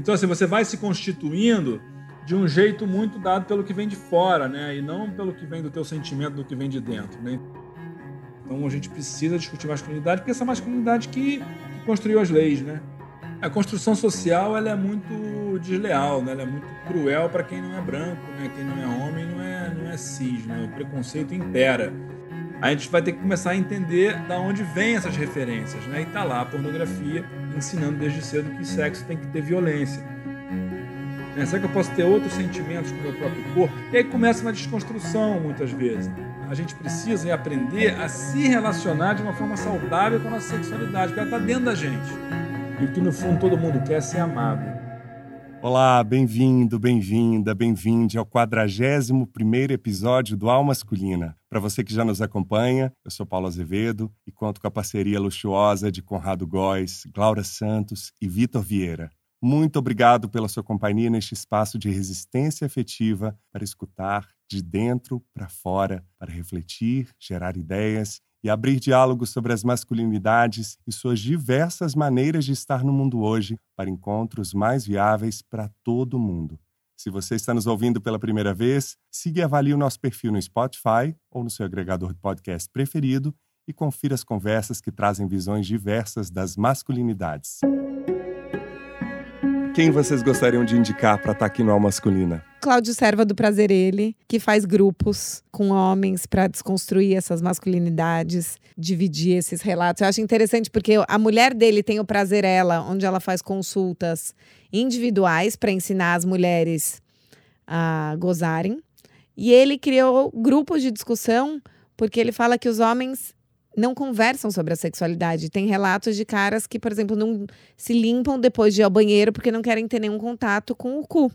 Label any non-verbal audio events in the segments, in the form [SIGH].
Então, assim, você vai se constituindo de um jeito muito dado pelo que vem de fora, né? E não pelo que vem do teu sentimento, do que vem de dentro, né? Então a gente precisa discutir masculinidade, porque essa masculinidade que, que construiu as leis, né? A construção social ela é muito desleal, né? ela é muito cruel para quem não é branco, né? quem não é homem não é, não é cis, né? o preconceito impera. A gente vai ter que começar a entender da onde vêm essas referências, né? E tá lá a pornografia ensinando desde cedo que sexo tem que ter violência. Né? Será que eu posso ter outros sentimentos com o meu próprio corpo? E aí começa uma desconstrução muitas vezes. A gente precisa aprender a se relacionar de uma forma saudável com a nossa sexualidade, porque ela está dentro da gente. E o que no fundo todo mundo quer é ser amado. Olá, bem-vindo, bem-vinda, bem-vinde ao 41 episódio do Alma Masculina. Para você que já nos acompanha, eu sou Paulo Azevedo e conto com a parceria luxuosa de Conrado Góes, Glaura Santos e Vitor Vieira. Muito obrigado pela sua companhia neste espaço de resistência afetiva para escutar de dentro para fora, para refletir, gerar ideias e abrir diálogos sobre as masculinidades e suas diversas maneiras de estar no mundo hoje para encontros mais viáveis para todo mundo. Se você está nos ouvindo pela primeira vez, siga e avalie o nosso perfil no Spotify ou no seu agregador de podcast preferido e confira as conversas que trazem visões diversas das masculinidades. Quem vocês gostariam de indicar para estar tá aqui no Alma Masculina? Cláudio Serva do Prazer Ele, que faz grupos com homens para desconstruir essas masculinidades, dividir esses relatos. Eu acho interessante porque a mulher dele tem o Prazer Ela, onde ela faz consultas individuais para ensinar as mulheres a gozarem. E ele criou grupos de discussão porque ele fala que os homens não conversam sobre a sexualidade. Tem relatos de caras que, por exemplo, não se limpam depois de ir ao banheiro porque não querem ter nenhum contato com o cu.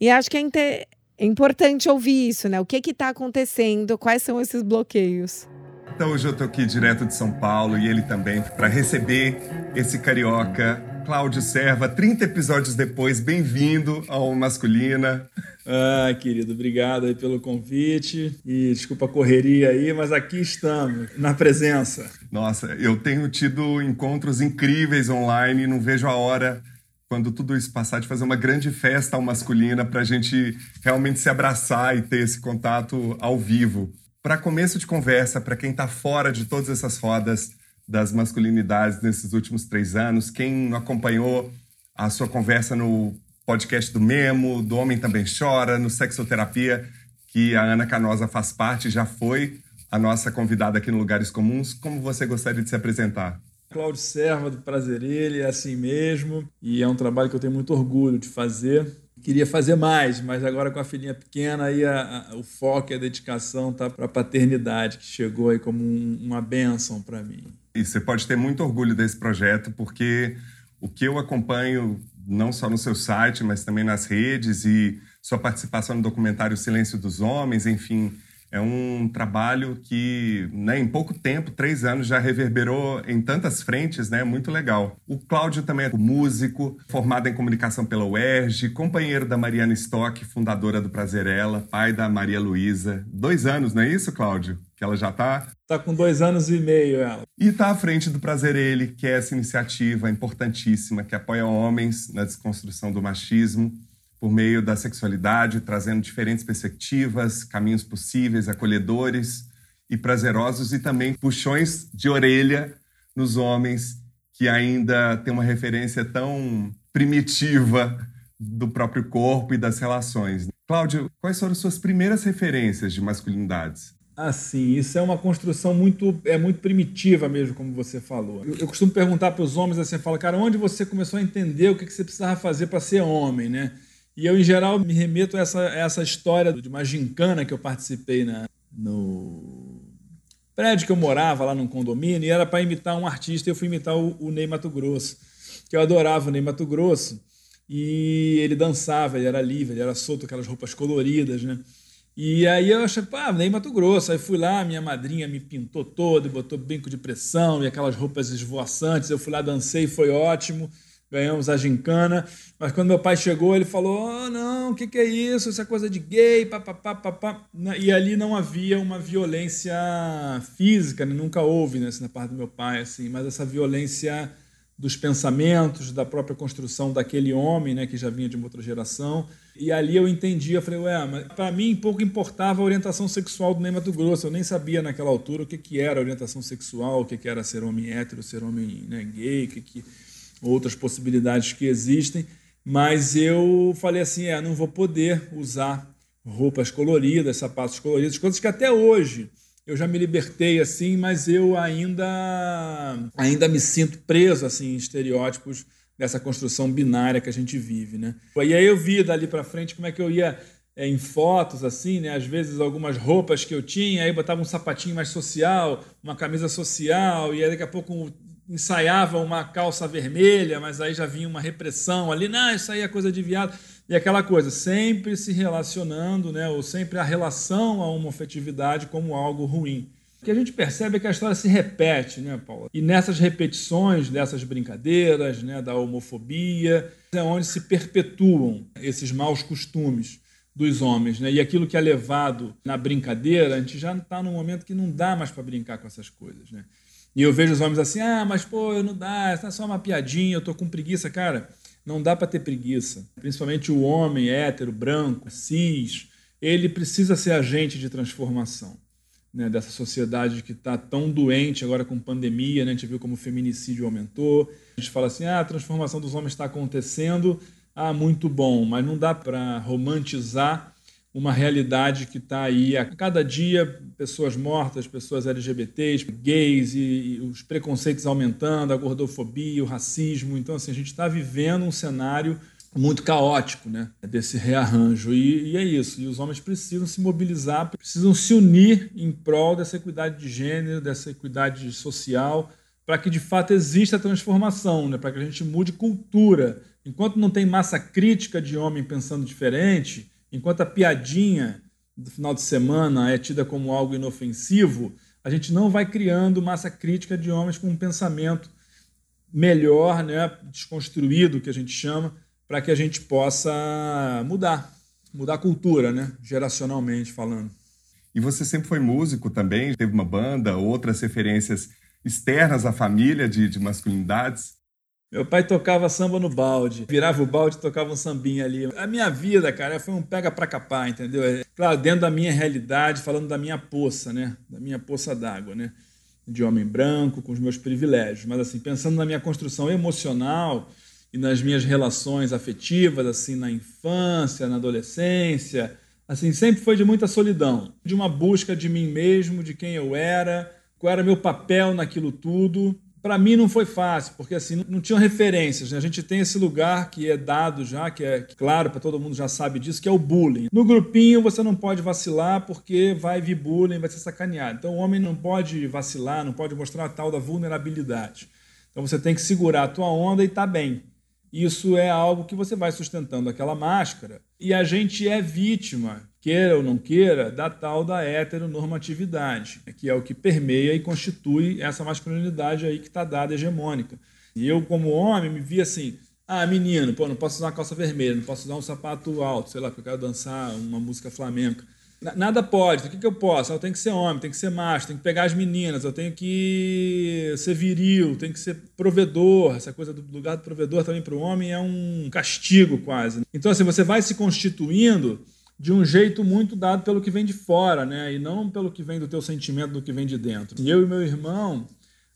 E acho que é, é importante ouvir isso, né? O que está acontecendo? Quais são esses bloqueios? Então hoje eu estou aqui direto de São Paulo e ele também para receber esse carioca Cláudio Serva, 30 episódios depois, bem-vindo ao Masculina. Ah, querido, obrigado aí pelo convite e desculpa a correria aí, mas aqui estamos, na presença. Nossa, eu tenho tido encontros incríveis online, não vejo a hora quando tudo isso passar, de fazer uma grande festa ao masculina para a gente realmente se abraçar e ter esse contato ao vivo. Para começo de conversa, para quem está fora de todas essas rodas das masculinidades nesses últimos três anos, quem acompanhou a sua conversa no podcast do Memo, do Homem Também Chora, no Sexoterapia, que a Ana Canosa faz parte, já foi a nossa convidada aqui no Lugares Comuns. Como você gostaria de se apresentar? Cláudio Serva, do Prazer Ele, é assim mesmo. E é um trabalho que eu tenho muito orgulho de fazer. Queria fazer mais, mas agora com a filhinha pequena, aí a, a, o foco e a dedicação tá para a paternidade, que chegou aí como um, uma bênção para mim. E você pode ter muito orgulho desse projeto, porque o que eu acompanho, não só no seu site, mas também nas redes e sua participação no documentário Silêncio dos Homens, enfim, é um trabalho que, né, em pouco tempo, três anos, já reverberou em tantas frentes, né? Muito legal. O Cláudio também é músico, formado em comunicação pela UERJ, companheiro da Mariana Stock, fundadora do Prazerela, pai da Maria Luísa. Dois anos, não é isso, Cláudio? Que ela já tá? Tá com dois anos e meio, ela. E tá à frente do Prazer Ele, que é essa iniciativa importantíssima que apoia homens na desconstrução do machismo por meio da sexualidade, trazendo diferentes perspectivas, caminhos possíveis, acolhedores e prazerosos, e também puxões de orelha nos homens que ainda têm uma referência tão primitiva do próprio corpo e das relações. Cláudio, quais foram suas primeiras referências de masculinidades? Assim, isso é uma construção muito é muito primitiva mesmo, como você falou. Eu, eu costumo perguntar para os homens assim, fala, cara, onde você começou a entender o que, que você precisava fazer para ser homem, né? E eu, em geral, me remeto a essa, a essa história de uma gincana que eu participei na, no prédio que eu morava, lá num condomínio, e era para imitar um artista, e eu fui imitar o, o Ney Mato Grosso, que eu adorava o Ney Mato Grosso, e ele dançava, ele era livre, ele era solto, aquelas roupas coloridas, né? E aí eu achei, pá, Ney Mato Grosso. Aí fui lá, minha madrinha me pintou todo, botou brinco de pressão e aquelas roupas esvoaçantes. Eu fui lá, dancei, foi ótimo ganhamos a gincana. Mas quando meu pai chegou, ele falou: oh, não, o que, que é isso? Isso é coisa de gay, papapá, papá. E ali não havia uma violência física, né? nunca houve né, assim, na parte do meu pai, assim, mas essa violência dos pensamentos, da própria construção daquele homem, né, que já vinha de uma outra geração. E ali eu entendi, eu falei, ué, mas para mim pouco importava a orientação sexual do Ney Mato Grosso. Eu nem sabia naquela altura o que, que era orientação sexual, o que, que era ser homem hétero, ser homem né, gay, que, que outras possibilidades que existem. Mas eu falei assim, é, não vou poder usar roupas coloridas, sapatos coloridos, coisas que até hoje eu já me libertei assim, mas eu ainda ainda me sinto preso assim em estereótipos dessa construção binária que a gente vive, né? E aí eu vi dali para frente como é que eu ia é, em fotos assim, né? Às vezes algumas roupas que eu tinha, aí botava um sapatinho mais social, uma camisa social e aí daqui a pouco ensaiava uma calça vermelha, mas aí já vinha uma repressão ali, não, isso aí é coisa de viado. E aquela coisa, sempre se relacionando, né, ou sempre a relação à homofetividade como algo ruim. O que a gente percebe é que a história se repete, né, Paula? E nessas repetições dessas brincadeiras, né, da homofobia, é onde se perpetuam esses maus costumes dos homens, né? E aquilo que é levado na brincadeira, a gente já está num momento que não dá mais para brincar com essas coisas, né? E eu vejo os homens assim: "Ah, mas pô, não dá, é só uma piadinha, eu tô com preguiça, cara". Não dá para ter preguiça. Principalmente o homem hétero, branco, cis, ele precisa ser agente de transformação né, dessa sociedade que está tão doente agora com pandemia. Né, a gente viu como o feminicídio aumentou. A gente fala assim: ah, a transformação dos homens está acontecendo. Ah, muito bom, mas não dá para romantizar uma realidade que está aí a cada dia pessoas mortas, pessoas LGBTs, gays e, e, os preconceitos aumentando, a gordofobia, o racismo. Então, assim, a gente está vivendo um cenário muito caótico, né, desse rearranjo. E, e, é isso. E os homens precisam se mobilizar, precisam se unir em prol dessa equidade de gênero, dessa equidade social, para que de fato exista a transformação, né, para que a gente mude cultura. Enquanto não tem massa crítica de homem pensando diferente, enquanto a piadinha do final de semana é tida como algo inofensivo, a gente não vai criando massa crítica de homens com um pensamento melhor, né, desconstruído, que a gente chama, para que a gente possa mudar, mudar a cultura, né, geracionalmente falando. E você sempre foi músico também? Teve uma banda, outras referências externas à família de, de masculinidades? Meu pai tocava samba no balde, virava o balde e tocava um sambinha ali. A minha vida, cara, foi um pega pra capar, entendeu? É, claro, dentro da minha realidade, falando da minha poça, né? Da minha poça d'água, né? De homem branco, com os meus privilégios. Mas, assim, pensando na minha construção emocional e nas minhas relações afetivas, assim, na infância, na adolescência, assim, sempre foi de muita solidão, de uma busca de mim mesmo, de quem eu era, qual era meu papel naquilo tudo para mim não foi fácil, porque assim, não tinham referências. Né? A gente tem esse lugar que é dado já, que é claro para todo mundo já sabe disso, que é o bullying. No grupinho você não pode vacilar porque vai vir bullying, vai ser sacaneado. Então o homem não pode vacilar, não pode mostrar a tal da vulnerabilidade. Então você tem que segurar a tua onda e tá bem. Isso é algo que você vai sustentando aquela máscara. E a gente é vítima queira ou não queira, da tal da heteronormatividade, que é o que permeia e constitui essa masculinidade aí que está dada hegemônica. E eu, como homem, me vi assim, ah, menino, pô, não posso usar uma calça vermelha, não posso usar um sapato alto, sei lá, porque eu quero dançar uma música flamenca. Nada pode, o que, que eu posso? Eu tenho que ser homem, tenho que ser macho, tenho que pegar as meninas, eu tenho que ser viril, tenho que ser provedor. Essa coisa do lugar do provedor também para o homem é um castigo quase. Então, assim, você vai se constituindo de um jeito muito dado pelo que vem de fora, né? E não pelo que vem do teu sentimento, do que vem de dentro. Eu e meu irmão,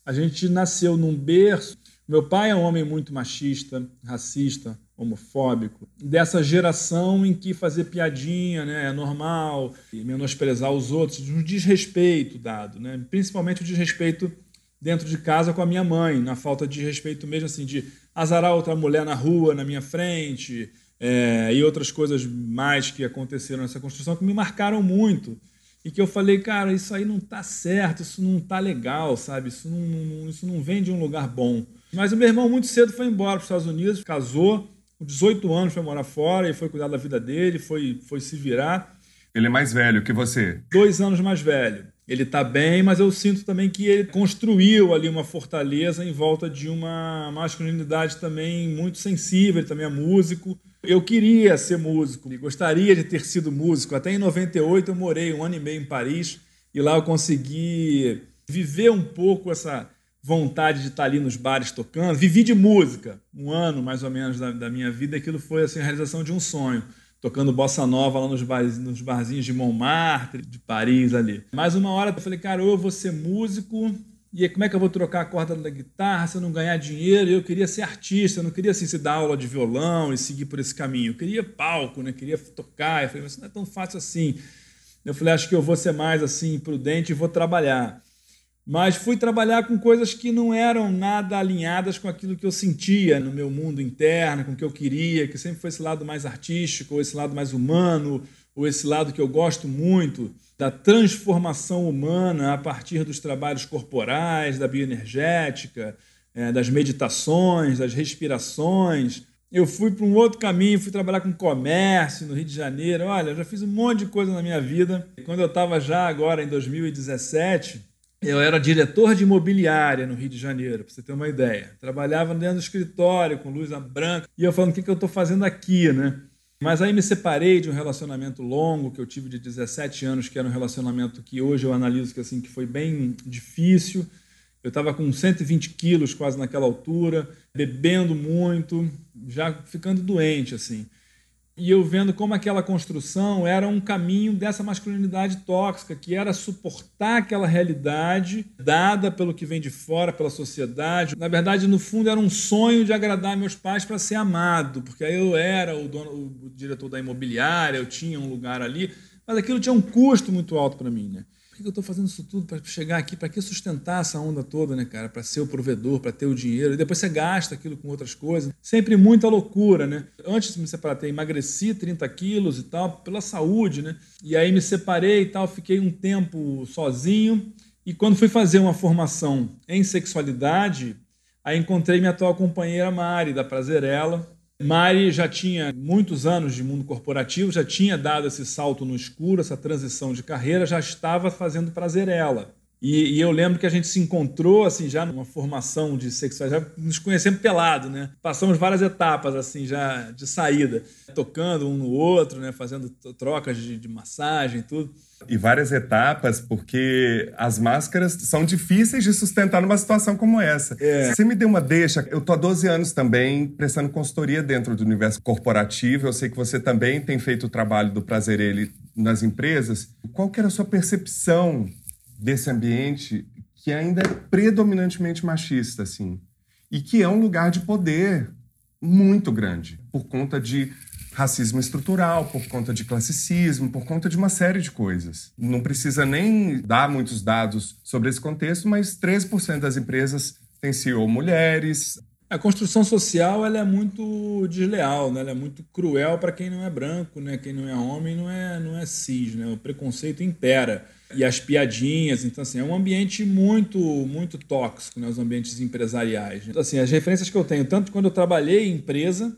a gente nasceu num berço. Meu pai é um homem muito machista, racista, homofóbico, dessa geração em que fazer piadinha né, é normal, e menosprezar os outros, um desrespeito dado, né? principalmente o desrespeito dentro de casa com a minha mãe, na falta de respeito mesmo assim, de azarar outra mulher na rua, na minha frente, é, e outras coisas mais que aconteceram nessa construção que me marcaram muito e que eu falei, cara, isso aí não tá certo, isso não tá legal, sabe? Isso não, não, isso não vem de um lugar bom. Mas o meu irmão muito cedo foi embora para os Estados Unidos, casou, com 18 anos foi morar fora e foi cuidar da vida dele, foi, foi se virar. Ele é mais velho que você? Dois anos mais velho. Ele está bem, mas eu sinto também que ele construiu ali uma fortaleza em volta de uma masculinidade também muito sensível. Ele também é músico, eu queria ser músico, gostaria de ter sido músico. Até em 98 eu morei um ano e meio em Paris e lá eu consegui viver um pouco essa vontade de estar ali nos bares tocando. Vivi de música, um ano mais ou menos da, da minha vida, aquilo foi assim, a realização de um sonho. Tocando bossa nova lá nos, bar, nos barzinhos de Montmartre, de Paris ali. Mais uma hora eu falei, cara, eu vou ser músico, e aí, como é que eu vou trocar a corda da guitarra se eu não ganhar dinheiro? Eu queria ser artista, eu não queria assim, se dar aula de violão e seguir por esse caminho. Eu queria palco, né? queria tocar. Eu falei, mas isso não é tão fácil assim. Eu falei, acho que eu vou ser mais assim prudente e vou trabalhar. Mas fui trabalhar com coisas que não eram nada alinhadas com aquilo que eu sentia no meu mundo interno, com o que eu queria, que sempre foi esse lado mais artístico, ou esse lado mais humano, ou esse lado que eu gosto muito da transformação humana a partir dos trabalhos corporais, da bioenergética, é, das meditações, das respirações. Eu fui para um outro caminho, fui trabalhar com comércio no Rio de Janeiro. Olha, já fiz um monte de coisa na minha vida. Quando eu estava já agora em 2017, eu era diretor de imobiliária no Rio de Janeiro, para você ter uma ideia. Trabalhava dentro do escritório com luz branca. E eu falando, o que, que eu estou fazendo aqui, né? Mas aí me separei de um relacionamento longo que eu tive de 17 anos, que era um relacionamento que hoje eu analiso que, assim, que foi bem difícil. Eu estava com 120 quilos quase naquela altura, bebendo muito, já ficando doente, assim e eu vendo como aquela construção era um caminho dessa masculinidade tóxica, que era suportar aquela realidade dada pelo que vem de fora, pela sociedade. Na verdade, no fundo, era um sonho de agradar meus pais para ser amado, porque aí eu era o, dono, o diretor da imobiliária, eu tinha um lugar ali, mas aquilo tinha um custo muito alto para mim, né? Que eu estou fazendo isso tudo para chegar aqui? Para que sustentar essa onda toda, né, cara? Para ser o provedor, para ter o dinheiro. E depois você gasta aquilo com outras coisas. Sempre muita loucura, né? Antes de me separar, emagreci 30 quilos e tal, pela saúde, né? E aí me separei e tal, fiquei um tempo sozinho. E quando fui fazer uma formação em sexualidade, aí encontrei minha atual companheira Mari, da Prazerela Mari já tinha muitos anos de mundo corporativo, já tinha dado esse salto no escuro, essa transição de carreira, já estava fazendo prazerela. E, e eu lembro que a gente se encontrou assim já numa formação de sexualidade, já nos conhecemos pelado, né? Passamos várias etapas assim já de saída, tocando um no outro, né? Fazendo trocas de, de massagem, tudo e várias etapas, porque as máscaras são difíceis de sustentar numa situação como essa. É. Você me deu uma deixa, eu tô há 12 anos também prestando consultoria dentro do universo corporativo, eu sei que você também tem feito o trabalho do prazer ele nas empresas. Qual que era a sua percepção desse ambiente que ainda é predominantemente machista, assim? E que é um lugar de poder muito grande, por conta de racismo estrutural, por conta de classicismo, por conta de uma série de coisas. Não precisa nem dar muitos dados sobre esse contexto, mas 13% das empresas têm CEO mulheres. A construção social ela é muito desleal, né? ela é muito cruel para quem não é branco, né? quem não é homem não é, não é cis. Né? O preconceito impera. E as piadinhas, então assim, é um ambiente muito muito tóxico, né? os ambientes empresariais. Então, assim, as referências que eu tenho, tanto quando eu trabalhei em empresa,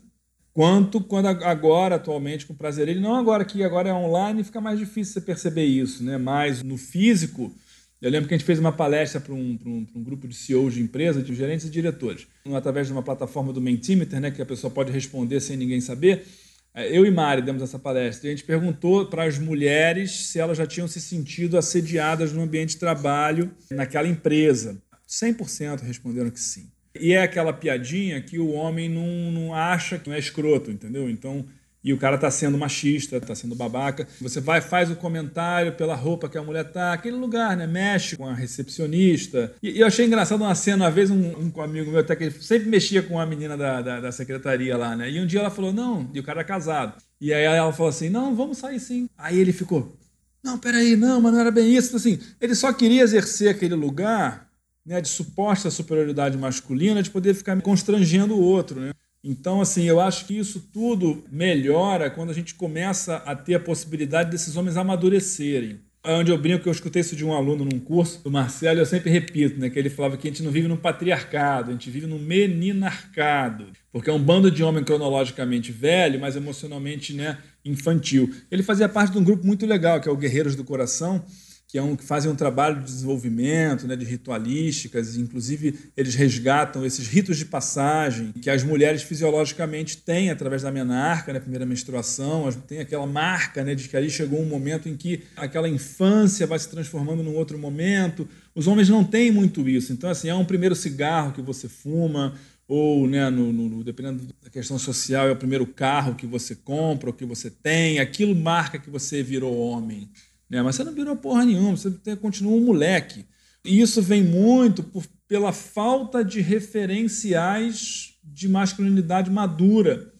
quanto quando agora, atualmente, com prazer. Ele não agora que agora é online, fica mais difícil você perceber isso, né? Mas no físico, eu lembro que a gente fez uma palestra para um, um, um, grupo de CEOs de empresa, de gerentes e diretores, através de uma plataforma do Mentimeter, né, que a pessoa pode responder sem ninguém saber. É, eu e Mari demos essa palestra e a gente perguntou para as mulheres se elas já tinham se sentido assediadas no ambiente de trabalho naquela empresa. 100% responderam que sim. E é aquela piadinha que o homem não, não acha que não é escroto, entendeu? Então, e o cara tá sendo machista, tá sendo babaca. Você vai, faz o comentário pela roupa que a mulher tá, aquele lugar, né? Mexe com a recepcionista. E, e eu achei engraçado uma cena, uma vez um, um amigo meu, até que ele sempre mexia com a menina da, da, da, secretaria lá, né? E um dia ela falou, não, e o cara é casado. E aí ela falou assim, não, vamos sair sim. Aí ele ficou, não, peraí, não, mas não era bem isso. Então, assim, ele só queria exercer aquele lugar né, de suposta superioridade masculina, de poder ficar constrangendo o outro. Né? Então, assim, eu acho que isso tudo melhora quando a gente começa a ter a possibilidade desses homens amadurecerem. É onde eu brinco que eu escutei isso de um aluno num curso do Marcelo, eu sempre repito, né, que ele falava que a gente não vive num patriarcado, a gente vive num meninarcado, porque é um bando de homem cronologicamente velho, mas emocionalmente né, infantil. Ele fazia parte de um grupo muito legal, que é o Guerreiros do Coração, que, é um, que fazem um trabalho de desenvolvimento, né, de ritualísticas, inclusive eles resgatam esses ritos de passagem que as mulheres fisiologicamente têm através da menarca, né, primeira menstruação, tem aquela marca né, de que ali chegou um momento em que aquela infância vai se transformando num outro momento. Os homens não têm muito isso, então assim, é um primeiro cigarro que você fuma, ou, né, no, no, dependendo da questão social, é o primeiro carro que você compra, ou que você tem, aquilo marca que você virou homem. Né? Mas você não virou porra nenhuma, você continua um moleque. E isso vem muito por, pela falta de referenciais de masculinidade madura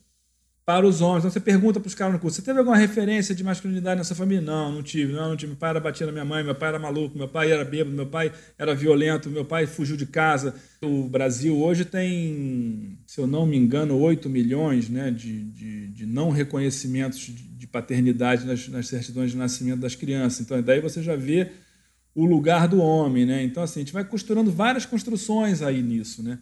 para os homens. Então você pergunta para os caras no curso: você teve alguma referência de masculinidade nessa família? Não, não tive. Não, não tive. Meu pai era batendo na minha mãe, meu pai era maluco, meu pai era bêbado, meu pai era violento, meu pai fugiu de casa. O Brasil hoje tem, se eu não me engano, 8 milhões né, de, de, de não reconhecimentos de paternidade nas, nas certidões de nascimento das crianças. Então, daí você já vê o lugar do homem. Né? Então, assim, a gente vai costurando várias construções aí nisso. Né?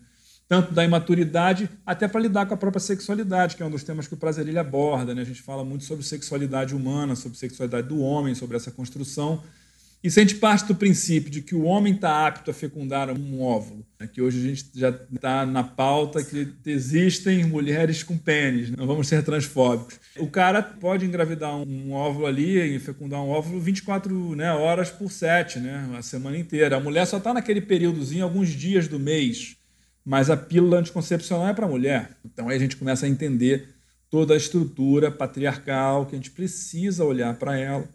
tanto da imaturidade até para lidar com a própria sexualidade, que é um dos temas que o Prazerilha aborda. Né? A gente fala muito sobre sexualidade humana, sobre sexualidade do homem, sobre essa construção. E se a gente parte do princípio de que o homem está apto a fecundar um óvulo, né? que hoje a gente já está na pauta que existem mulheres com pênis, não vamos ser transfóbicos. O cara pode engravidar um óvulo ali e fecundar um óvulo 24 né, horas por 7, né, a semana inteira. A mulher só está naquele períodozinho, alguns dias do mês mas a pílula anticoncepcional é para mulher. Então aí a gente começa a entender toda a estrutura patriarcal que a gente precisa olhar para ela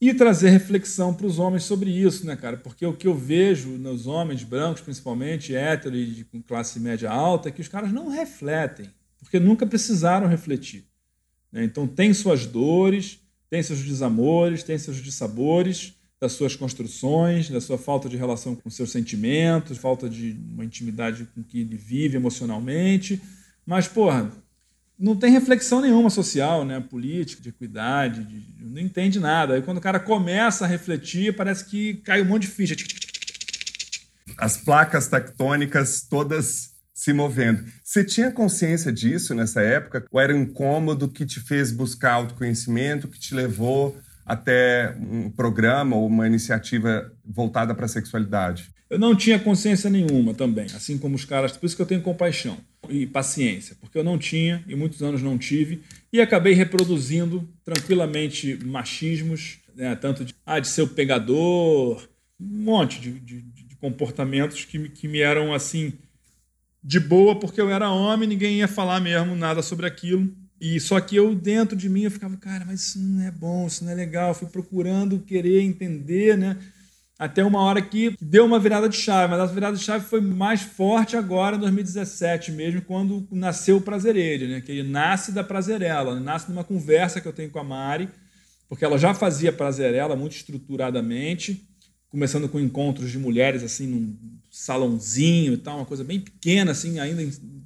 e trazer reflexão para os homens sobre isso, né, cara? Porque o que eu vejo nos homens brancos, principalmente héteros e de classe média alta, é que os caras não refletem, porque nunca precisaram refletir. Né? Então tem suas dores, tem seus desamores, tem seus dissabores, das suas construções, da sua falta de relação com seus sentimentos, falta de uma intimidade com que ele vive emocionalmente. Mas, porra, não tem reflexão nenhuma social, né? política, de equidade, de, não entende nada. Aí quando o cara começa a refletir, parece que cai um monte de ficha. As placas tectônicas todas se movendo. Você tinha consciência disso nessa época? Ou era um incômodo que te fez buscar autoconhecimento, que te levou até um programa ou uma iniciativa voltada para a sexualidade? Eu não tinha consciência nenhuma também, assim como os caras. Por isso que eu tenho compaixão e paciência, porque eu não tinha e muitos anos não tive e acabei reproduzindo tranquilamente machismos, né, tanto de, ah, de ser o pegador, um monte de, de, de comportamentos que, que me eram assim de boa, porque eu era homem, ninguém ia falar mesmo nada sobre aquilo. E só que eu dentro de mim eu ficava, cara, mas isso não é bom, isso não é legal. Eu fui procurando querer entender, né? Até uma hora que deu uma virada de chave, mas a virada de chave foi mais forte agora, em 2017 mesmo, quando nasceu o Prazerelho, né? Que ele nasce da Prazerela, nasce numa conversa que eu tenho com a Mari, porque ela já fazia Prazerela muito estruturadamente, começando com encontros de mulheres assim num salãozinho e tal, uma coisa bem pequena assim, ainda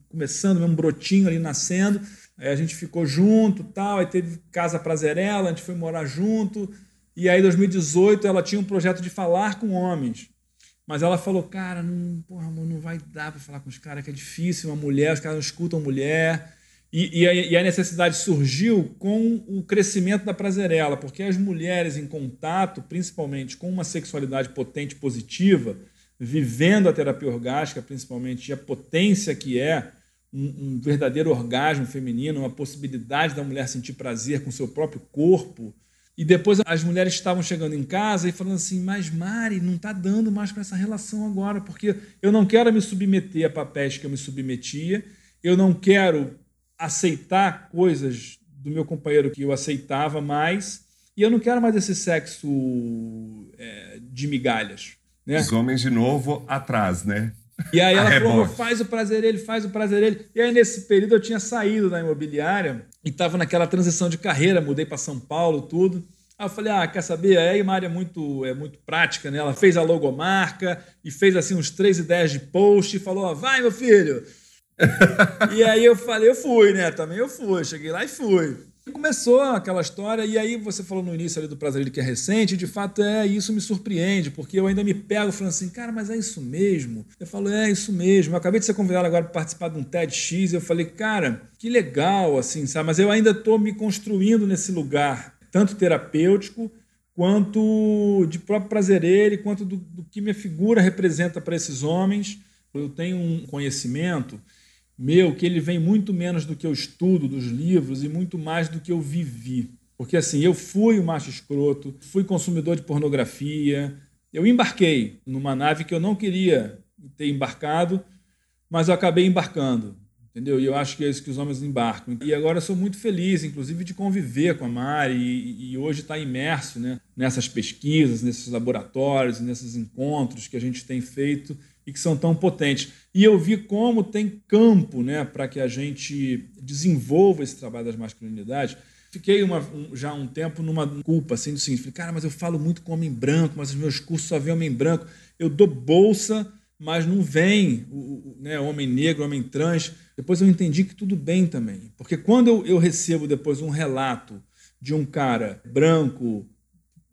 começando, um brotinho ali nascendo. Aí a gente ficou junto, tal, aí teve Casa Prazerela, a gente foi morar junto. E aí, em 2018, ela tinha um projeto de falar com homens. Mas ela falou, cara, não, porra, amor, não vai dar para falar com os caras, que é difícil, uma mulher, os caras não escutam mulher. E, e, a, e, a, necessidade surgiu com o crescimento da prazerela, porque as mulheres em contato, principalmente com uma sexualidade potente positiva, vivendo a terapia orgástica, principalmente, e a potência que é um, um verdadeiro orgasmo feminino, uma possibilidade da mulher sentir prazer com seu próprio corpo. E depois as mulheres estavam chegando em casa e falando assim: Mas Mari, não está dando mais para essa relação agora, porque eu não quero me submeter a papéis que eu me submetia, eu não quero aceitar coisas do meu companheiro que eu aceitava mais, e eu não quero mais esse sexo é, de migalhas. Né? Os homens, de novo, atrás, né? E aí ela falou, faz o prazer ele, faz o prazer ele. E aí nesse período eu tinha saído da imobiliária e estava naquela transição de carreira, mudei para São Paulo, tudo. Aí eu falei, ah, quer saber? Aí a Mari é muito, é muito prática, né? Ela fez a logomarca e fez assim uns três ideias de post e falou, vai meu filho. [LAUGHS] e aí eu falei, eu fui, né? Também eu fui, cheguei lá e fui. Começou aquela história, e aí você falou no início ali do Prazer que é recente, de fato é, isso me surpreende, porque eu ainda me pego falando assim, cara, mas é isso mesmo? Eu falo, é isso mesmo. Eu acabei de ser convidado agora para participar de um TEDx, e eu falei, cara, que legal, assim, sabe? Mas eu ainda estou me construindo nesse lugar, tanto terapêutico quanto de próprio prazer quanto do, do que minha figura representa para esses homens. Eu tenho um conhecimento meu que ele vem muito menos do que eu estudo dos livros e muito mais do que eu vivi. Porque assim, eu fui um macho escroto, fui consumidor de pornografia, eu embarquei numa nave que eu não queria ter embarcado, mas eu acabei embarcando. Entendeu? E eu acho que é isso que os homens embarcam. E agora eu sou muito feliz, inclusive, de conviver com a Mari e, e hoje estar tá imerso né, nessas pesquisas, nesses laboratórios, nesses encontros que a gente tem feito e que são tão potentes. E eu vi como tem campo né, para que a gente desenvolva esse trabalho das masculinidades. Fiquei uma, um, já um tempo numa culpa, assim, do seguinte, falei, cara, mas eu falo muito com homem branco, mas os meus cursos só vê homem branco. Eu dou bolsa mas não vem o, o né, homem negro, homem trans. Depois eu entendi que tudo bem também. Porque quando eu, eu recebo depois um relato de um cara branco,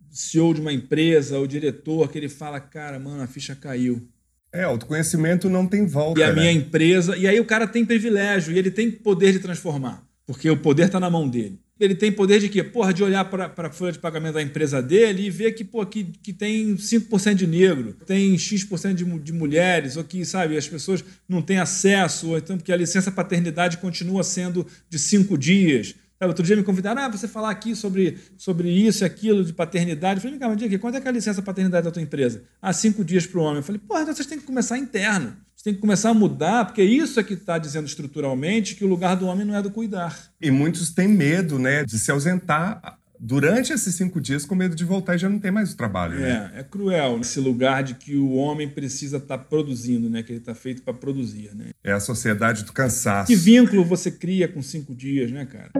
CEO de uma empresa, ou diretor, que ele fala, cara, mano, a ficha caiu. É, autoconhecimento não tem volta. E a né? minha empresa. E aí o cara tem privilégio e ele tem poder de transformar, porque o poder está na mão dele ele tem poder de quê? Porra, de olhar para a folha de pagamento da empresa dele e ver que, pô, que, que tem 5% de negro, tem X% de, de mulheres, ou que, sabe, as pessoas não têm acesso, ou então porque a licença paternidade continua sendo de cinco dias. Outro dia me convidaram, ah, você falar aqui sobre, sobre isso e aquilo de paternidade. Eu falei, calma, diga aqui, quanto é que é a licença paternidade da tua empresa? Ah, cinco dias para o homem. Eu falei, porra, então vocês têm que começar interno. Você tem que começar a mudar, porque isso é que está dizendo estruturalmente que o lugar do homem não é do cuidar. E muitos têm medo, né, de se ausentar durante esses cinco dias com medo de voltar e já não ter mais o trabalho. Né? É, é cruel esse lugar de que o homem precisa estar tá produzindo, né, que ele está feito para produzir, né? É a sociedade do cansaço. Que vínculo você cria com cinco dias, né, cara?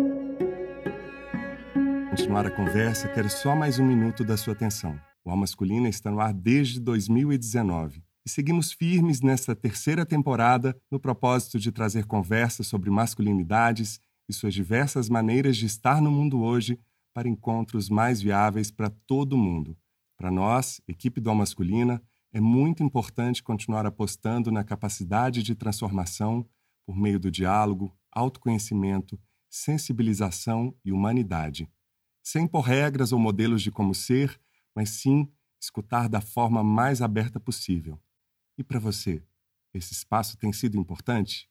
Continuar a conversa, quero só mais um minuto da sua atenção. O Al Masculina está no ar desde 2019 e seguimos firmes nesta terceira temporada no propósito de trazer conversas sobre masculinidades e suas diversas maneiras de estar no mundo hoje para encontros mais viáveis para todo mundo. Para nós, equipe do Masculina, é muito importante continuar apostando na capacidade de transformação por meio do diálogo, autoconhecimento, sensibilização e humanidade. Sem por regras ou modelos de como ser, mas sim escutar da forma mais aberta possível. E para você, esse espaço tem sido importante?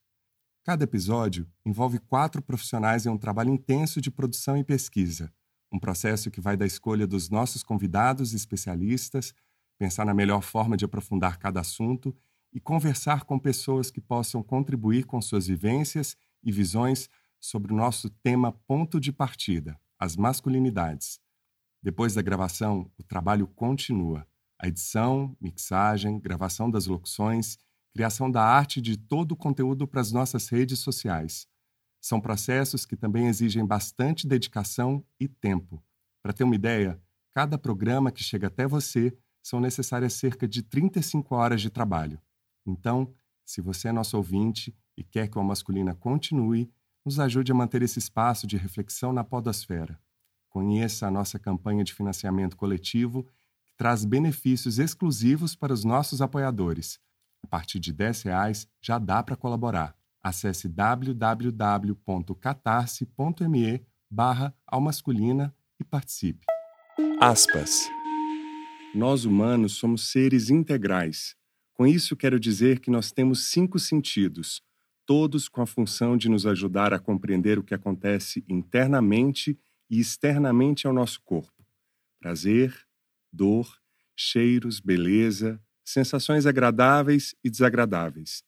Cada episódio envolve quatro profissionais em um trabalho intenso de produção e pesquisa, um processo que vai da escolha dos nossos convidados e especialistas, pensar na melhor forma de aprofundar cada assunto e conversar com pessoas que possam contribuir com suas vivências e visões sobre o nosso tema ponto de partida, as masculinidades. Depois da gravação, o trabalho continua a edição, mixagem, gravação das locuções, criação da arte de todo o conteúdo para as nossas redes sociais. São processos que também exigem bastante dedicação e tempo. Para ter uma ideia, cada programa que chega até você são necessárias cerca de 35 horas de trabalho. Então, se você é nosso ouvinte e quer que o Masculina continue, nos ajude a manter esse espaço de reflexão na podosfera. Conheça a nossa campanha de financiamento coletivo traz benefícios exclusivos para os nossos apoiadores. A partir de R$ reais já dá para colaborar. Acesse www.catarse.me barra e participe. Aspas. Nós humanos somos seres integrais. Com isso quero dizer que nós temos cinco sentidos, todos com a função de nos ajudar a compreender o que acontece internamente e externamente ao nosso corpo. Prazer, dor, cheiros, beleza, sensações agradáveis e desagradáveis.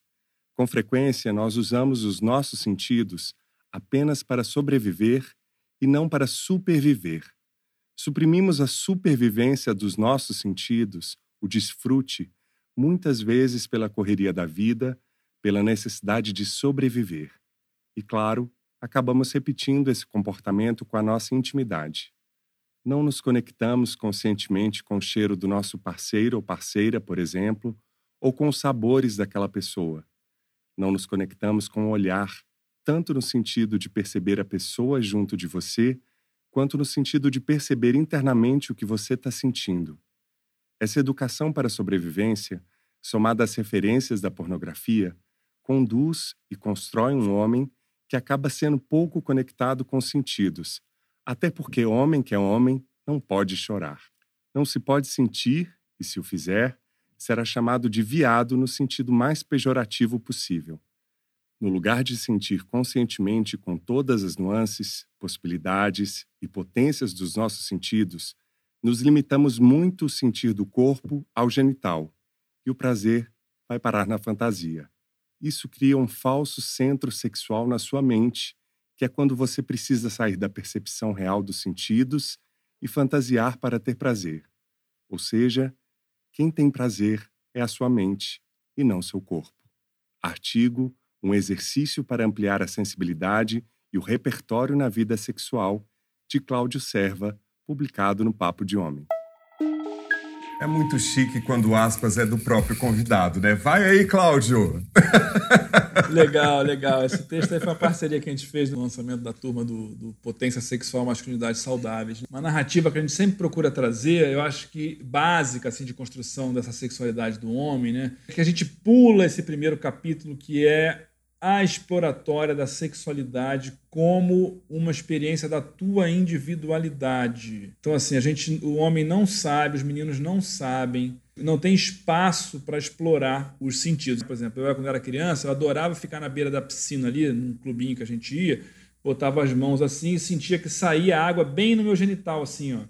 Com frequência, nós usamos os nossos sentidos apenas para sobreviver e não para superviver. Suprimimos a supervivência dos nossos sentidos, o desfrute, muitas vezes pela correria da vida, pela necessidade de sobreviver. E, claro, acabamos repetindo esse comportamento com a nossa intimidade não nos conectamos conscientemente com o cheiro do nosso parceiro ou parceira, por exemplo, ou com os sabores daquela pessoa. Não nos conectamos com o olhar, tanto no sentido de perceber a pessoa junto de você, quanto no sentido de perceber internamente o que você está sentindo. Essa educação para a sobrevivência, somada às referências da pornografia, conduz e constrói um homem que acaba sendo pouco conectado com os sentidos, até porque homem que é homem não pode chorar. Não se pode sentir, e se o fizer, será chamado de viado no sentido mais pejorativo possível. No lugar de sentir conscientemente com todas as nuances, possibilidades e potências dos nossos sentidos, nos limitamos muito o sentir do corpo ao genital, e o prazer vai parar na fantasia. Isso cria um falso centro sexual na sua mente, que é quando você precisa sair da percepção real dos sentidos e fantasiar para ter prazer. Ou seja, quem tem prazer é a sua mente e não seu corpo. Artigo: Um exercício para ampliar a sensibilidade e o repertório na vida sexual, de Cláudio Serva, publicado no Papo de Homem. É muito chique quando aspas é do próprio convidado, né? Vai aí, Cláudio! [LAUGHS] legal, legal. Esse texto aí foi uma parceria que a gente fez no lançamento da turma do, do Potência Sexual Masculinidade Saudáveis. Uma narrativa que a gente sempre procura trazer, eu acho que básica assim, de construção dessa sexualidade do homem, né? É que a gente pula esse primeiro capítulo que é a exploratória da sexualidade como uma experiência da tua individualidade. Então assim, a gente, o homem não sabe, os meninos não sabem, não tem espaço para explorar os sentidos. Por exemplo, eu quando era criança, eu adorava ficar na beira da piscina ali, num clubinho que a gente ia, botava as mãos assim e sentia que saía água bem no meu genital assim, ó.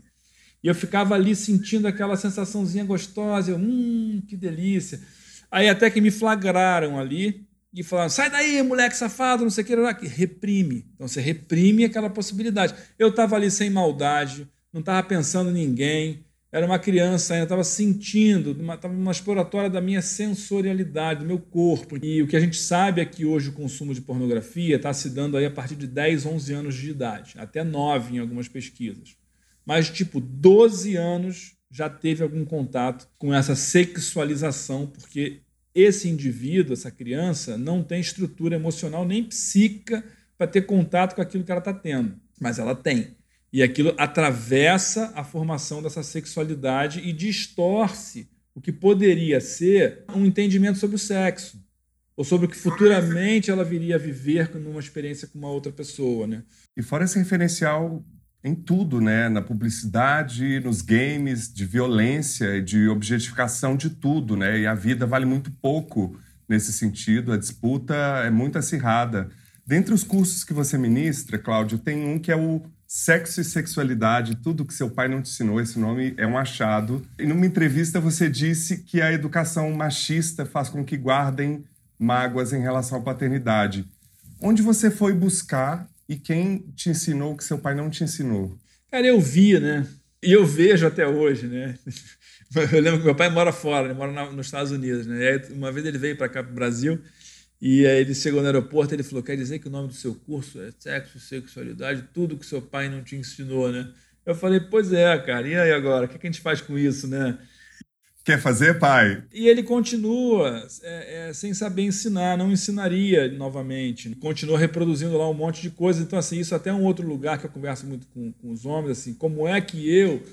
E eu ficava ali sentindo aquela sensaçãozinha gostosa, eu, hum, que delícia. Aí até que me flagraram ali, e falando, sai daí, moleque safado, não sei o que, reprime. Então você reprime aquela possibilidade. Eu estava ali sem maldade, não estava pensando em ninguém, era uma criança ainda, estava sentindo, estava numa exploratória da minha sensorialidade, do meu corpo. E o que a gente sabe é que hoje o consumo de pornografia está se dando aí a partir de 10, 11 anos de idade, até 9 em algumas pesquisas. Mas, tipo, 12 anos já teve algum contato com essa sexualização, porque esse indivíduo, essa criança, não tem estrutura emocional nem psíquica para ter contato com aquilo que ela está tendo, mas ela tem. E aquilo atravessa a formação dessa sexualidade e distorce o que poderia ser um entendimento sobre o sexo, ou sobre o que futuramente ela viria a viver numa experiência com uma outra pessoa, né? E fora esse referencial em tudo, né? Na publicidade, nos games, de violência, de objetificação de tudo, né? E a vida vale muito pouco nesse sentido, a disputa é muito acirrada. Dentre os cursos que você ministra, Cláudio, tem um que é o Sexo e Sexualidade, tudo que seu pai não te ensinou, esse nome é um achado. E numa entrevista você disse que a educação machista faz com que guardem mágoas em relação à paternidade. Onde você foi buscar e quem te ensinou que seu pai não te ensinou? Cara, eu via, né? E eu vejo até hoje, né? [LAUGHS] Eu lembro que meu pai mora fora, ele mora nos Estados Unidos, né? Aí, uma vez ele veio para cá, para o Brasil, e aí ele chegou no aeroporto, ele falou: quer dizer que o nome do seu curso é sexo, sexualidade, tudo que seu pai não te ensinou, né? Eu falei: pois é, cara, e aí agora? O que a gente faz com isso, né? Quer fazer, pai? E ele continua é, é, sem saber ensinar, não ensinaria novamente. Continua reproduzindo lá um monte de coisa. Então, assim, isso até é um outro lugar que eu converso muito com, com os homens, assim, como é que eu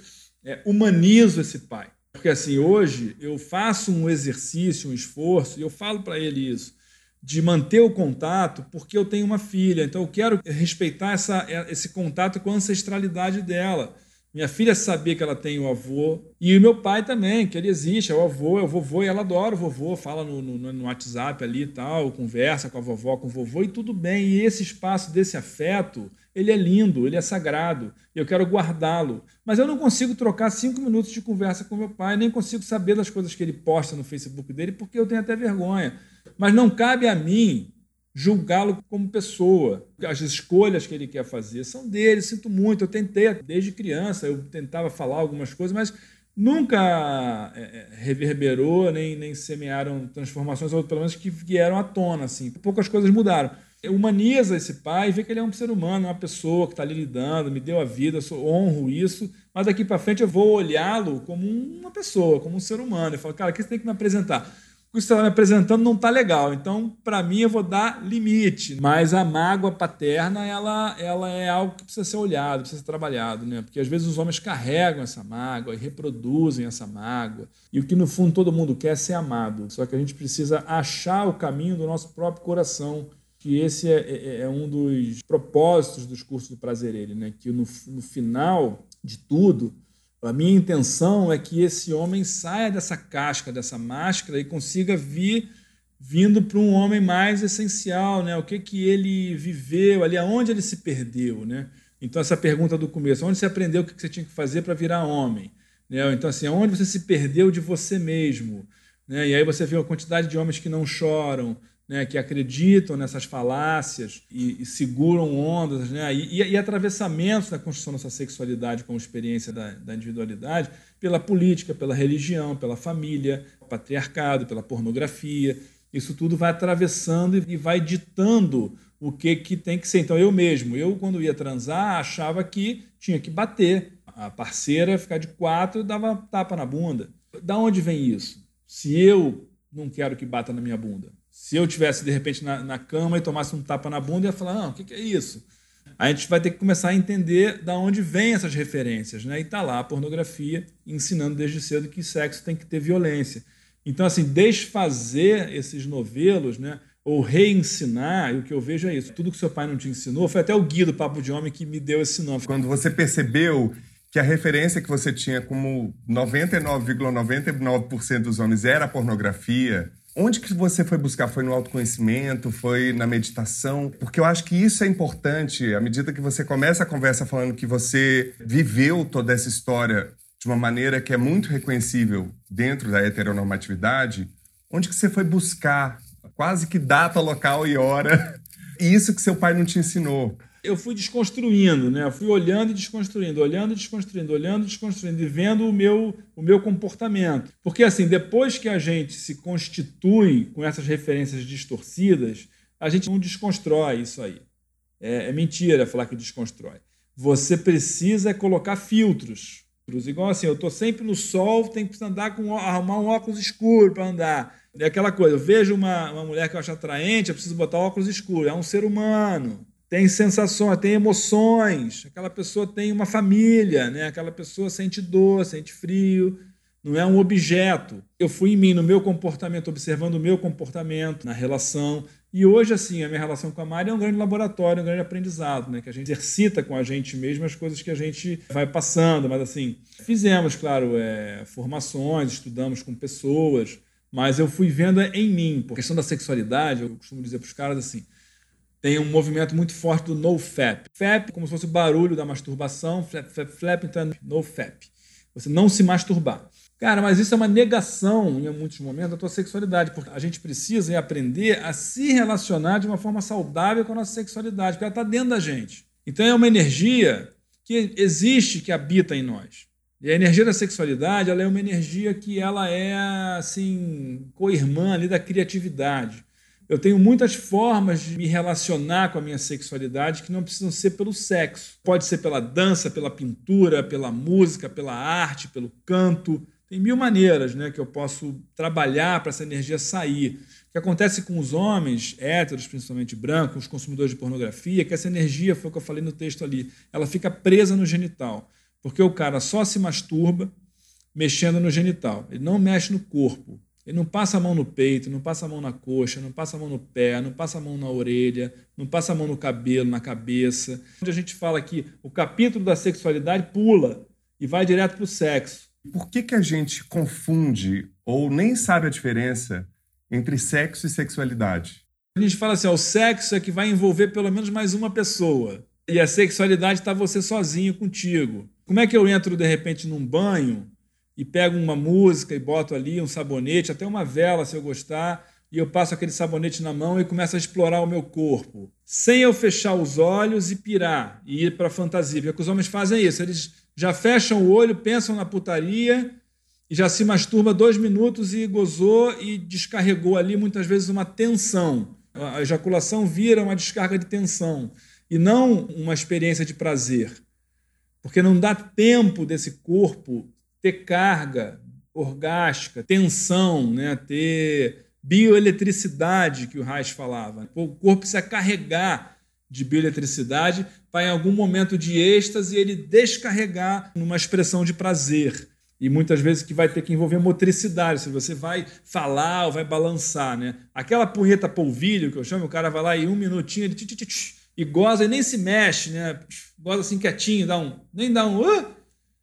é, humanizo esse pai? Porque, assim, hoje eu faço um exercício, um esforço, e eu falo para ele isso, de manter o contato, porque eu tenho uma filha. Então, eu quero respeitar essa, esse contato com a ancestralidade dela. Minha filha saber que ela tem o avô. E o meu pai também, que ele existe, é o avô, é o vovô, e ela adora o vovô, fala no, no, no, WhatsApp ali e tal, conversa com a vovó, com o vovô, e tudo bem. E esse espaço desse afeto, ele é lindo, ele é sagrado, e eu quero guardá-lo. Mas eu não consigo trocar cinco minutos de conversa com meu pai, nem consigo saber das coisas que ele posta no Facebook dele, porque eu tenho até vergonha. Mas não cabe a mim julgá-lo como pessoa. As escolhas que ele quer fazer são dele, sinto muito. Eu tentei desde criança, eu tentava falar algumas coisas, mas nunca é, é, reverberou nem, nem semearam transformações, ou pelo menos que vieram à tona. Assim. Poucas coisas mudaram. Humaniza esse pai vê que ele é um ser humano, uma pessoa que está ali lidando, me deu a vida, eu honro isso, mas daqui para frente eu vou olhá-lo como uma pessoa, como um ser humano. Eu falo, cara, aqui você tem que me apresentar o que você está me apresentando não está legal. Então, para mim, eu vou dar limite. Mas a mágoa paterna, ela, ela é algo que precisa ser olhado, precisa ser trabalhado, né? Porque às vezes os homens carregam essa mágoa e reproduzem essa mágoa. E o que no fundo todo mundo quer é ser amado. Só que a gente precisa achar o caminho do nosso próprio coração. Que esse é, é, é um dos propósitos dos cursos do prazer, ele, né? Que no, no final de tudo A minha intenção é que esse homem saia dessa casca, dessa máscara e consiga vir vindo para um homem mais essencial, né? O que que ele viveu ali, aonde ele se perdeu, né? Então essa pergunta do começo, onde você aprendeu o que você tinha que fazer para virar homem, né? Então assim, aonde você se perdeu de você mesmo, né? E aí você vê a quantidade de homens que não choram, né? Que acreditam nessas falácias e, e seguram ondas, né? E, e, e, atravessamentos da construção dessa sexualidade como experiência da, da individualidade pela política, pela religião, pela família, patriarcado, pela pornografia. Isso tudo vai atravessando e vai ditando o que, que tem que ser. Então, eu mesmo, eu quando ia transar, achava que tinha que bater. A parceira ficar de quatro dava tapa na bunda. Da onde vem isso? Se eu não quero que bata na minha bunda. Se eu tivesse, de repente, na, na cama e tomasse um tapa na bunda, ia falar, não, o que, que é isso? a gente vai ter que começar a entender da onde vêm essas referências. Né? E está lá a pornografia ensinando desde cedo que sexo tem que ter violência. Então, assim, desfazer esses novelos, né? ou reensinar, e o que eu vejo é isso. Tudo que seu pai não te ensinou, foi até o Gui do Papo de Homem que me deu esse nome. Quando você percebeu que a referência que você tinha como 99,99% ,99 dos homens era a pornografia, onde que você foi buscar? Foi no autoconhecimento? Foi na meditação? Porque eu acho que isso é importante, à medida que você começa a conversa falando que você viveu toda essa história de uma maneira que é muito reconhecível dentro da heteronormatividade, onde que você foi buscar quase que data, local e hora [LAUGHS] isso que seu pai não te ensinou? Eu fui desconstruindo, né? Eu fui olhando e desconstruindo, olhando e desconstruindo, olhando e desconstruindo e vendo o meu, o meu comportamento. Porque, assim, depois que a gente se constitui com essas referências distorcidas, a gente não desconstrói isso aí. É, é mentira falar que desconstrói. Você precisa colocar filtros Igual assim, eu estou sempre no sol, tenho que andar com arrumar um óculos escuro para andar. É aquela coisa, eu vejo uma, uma mulher que eu acho atraente, eu preciso botar óculos escuros. É um ser humano, tem sensações, tem emoções. Aquela pessoa tem uma família, né? aquela pessoa sente dor, sente frio, não é um objeto. Eu fui em mim, no meu comportamento, observando o meu comportamento, na relação. E hoje, assim, a minha relação com a Mari é um grande laboratório, um grande aprendizado, né? Que a gente exercita com a gente mesmo as coisas que a gente vai passando. Mas, assim, fizemos, claro, é, formações, estudamos com pessoas, mas eu fui vendo em mim. Por questão da sexualidade, eu costumo dizer para os caras assim, tem um movimento muito forte do no-fap. Fap, como se fosse o barulho da masturbação, flap, flap, flap, então no-fap. Você não se masturbar. Cara, mas isso é uma negação, em muitos momentos, da tua sexualidade, porque a gente precisa aprender a se relacionar de uma forma saudável com a nossa sexualidade, porque ela está dentro da gente. Então é uma energia que existe, que habita em nós. E a energia da sexualidade, ela é uma energia que ela é assim, co-irmã ali da criatividade. Eu tenho muitas formas de me relacionar com a minha sexualidade que não precisam ser pelo sexo. Pode ser pela dança, pela pintura, pela música, pela arte, pelo canto, tem mil maneiras né, que eu posso trabalhar para essa energia sair. O que acontece com os homens, héteros, principalmente brancos, os consumidores de pornografia, é que essa energia, foi o que eu falei no texto ali, ela fica presa no genital. Porque o cara só se masturba mexendo no genital. Ele não mexe no corpo. Ele não passa a mão no peito, não passa a mão na coxa, não passa a mão no pé, não passa a mão na orelha, não passa a mão no cabelo, na cabeça. Onde a gente fala que o capítulo da sexualidade pula e vai direto para o sexo. Por que, que a gente confunde ou nem sabe a diferença entre sexo e sexualidade? A gente fala assim: ó, o sexo é que vai envolver pelo menos mais uma pessoa. E a sexualidade está você sozinho contigo. Como é que eu entro de repente num banho e pego uma música e boto ali um sabonete, até uma vela se eu gostar, e eu passo aquele sabonete na mão e começo a explorar o meu corpo, sem eu fechar os olhos e pirar e ir para a fantasia. Porque os homens fazem isso, eles já fecham o olho, pensam na putaria e já se masturba dois minutos e gozou e descarregou ali muitas vezes uma tensão. A ejaculação vira uma descarga de tensão e não uma experiência de prazer. Porque não dá tempo desse corpo ter carga orgástica, tensão, né? ter bioeletricidade que o Reich falava. O corpo precisa carregar de bioeletricidade para em algum momento de êxtase ele descarregar numa expressão de prazer. E muitas vezes que vai ter que envolver motricidade, se você vai falar ou vai balançar, né? Aquela punheta polvilho que eu chamo, o cara vai lá e um minutinho ele tch, tch, tch, e goza e nem se mexe, né? Goza assim quietinho, dá um, nem dá um, uh,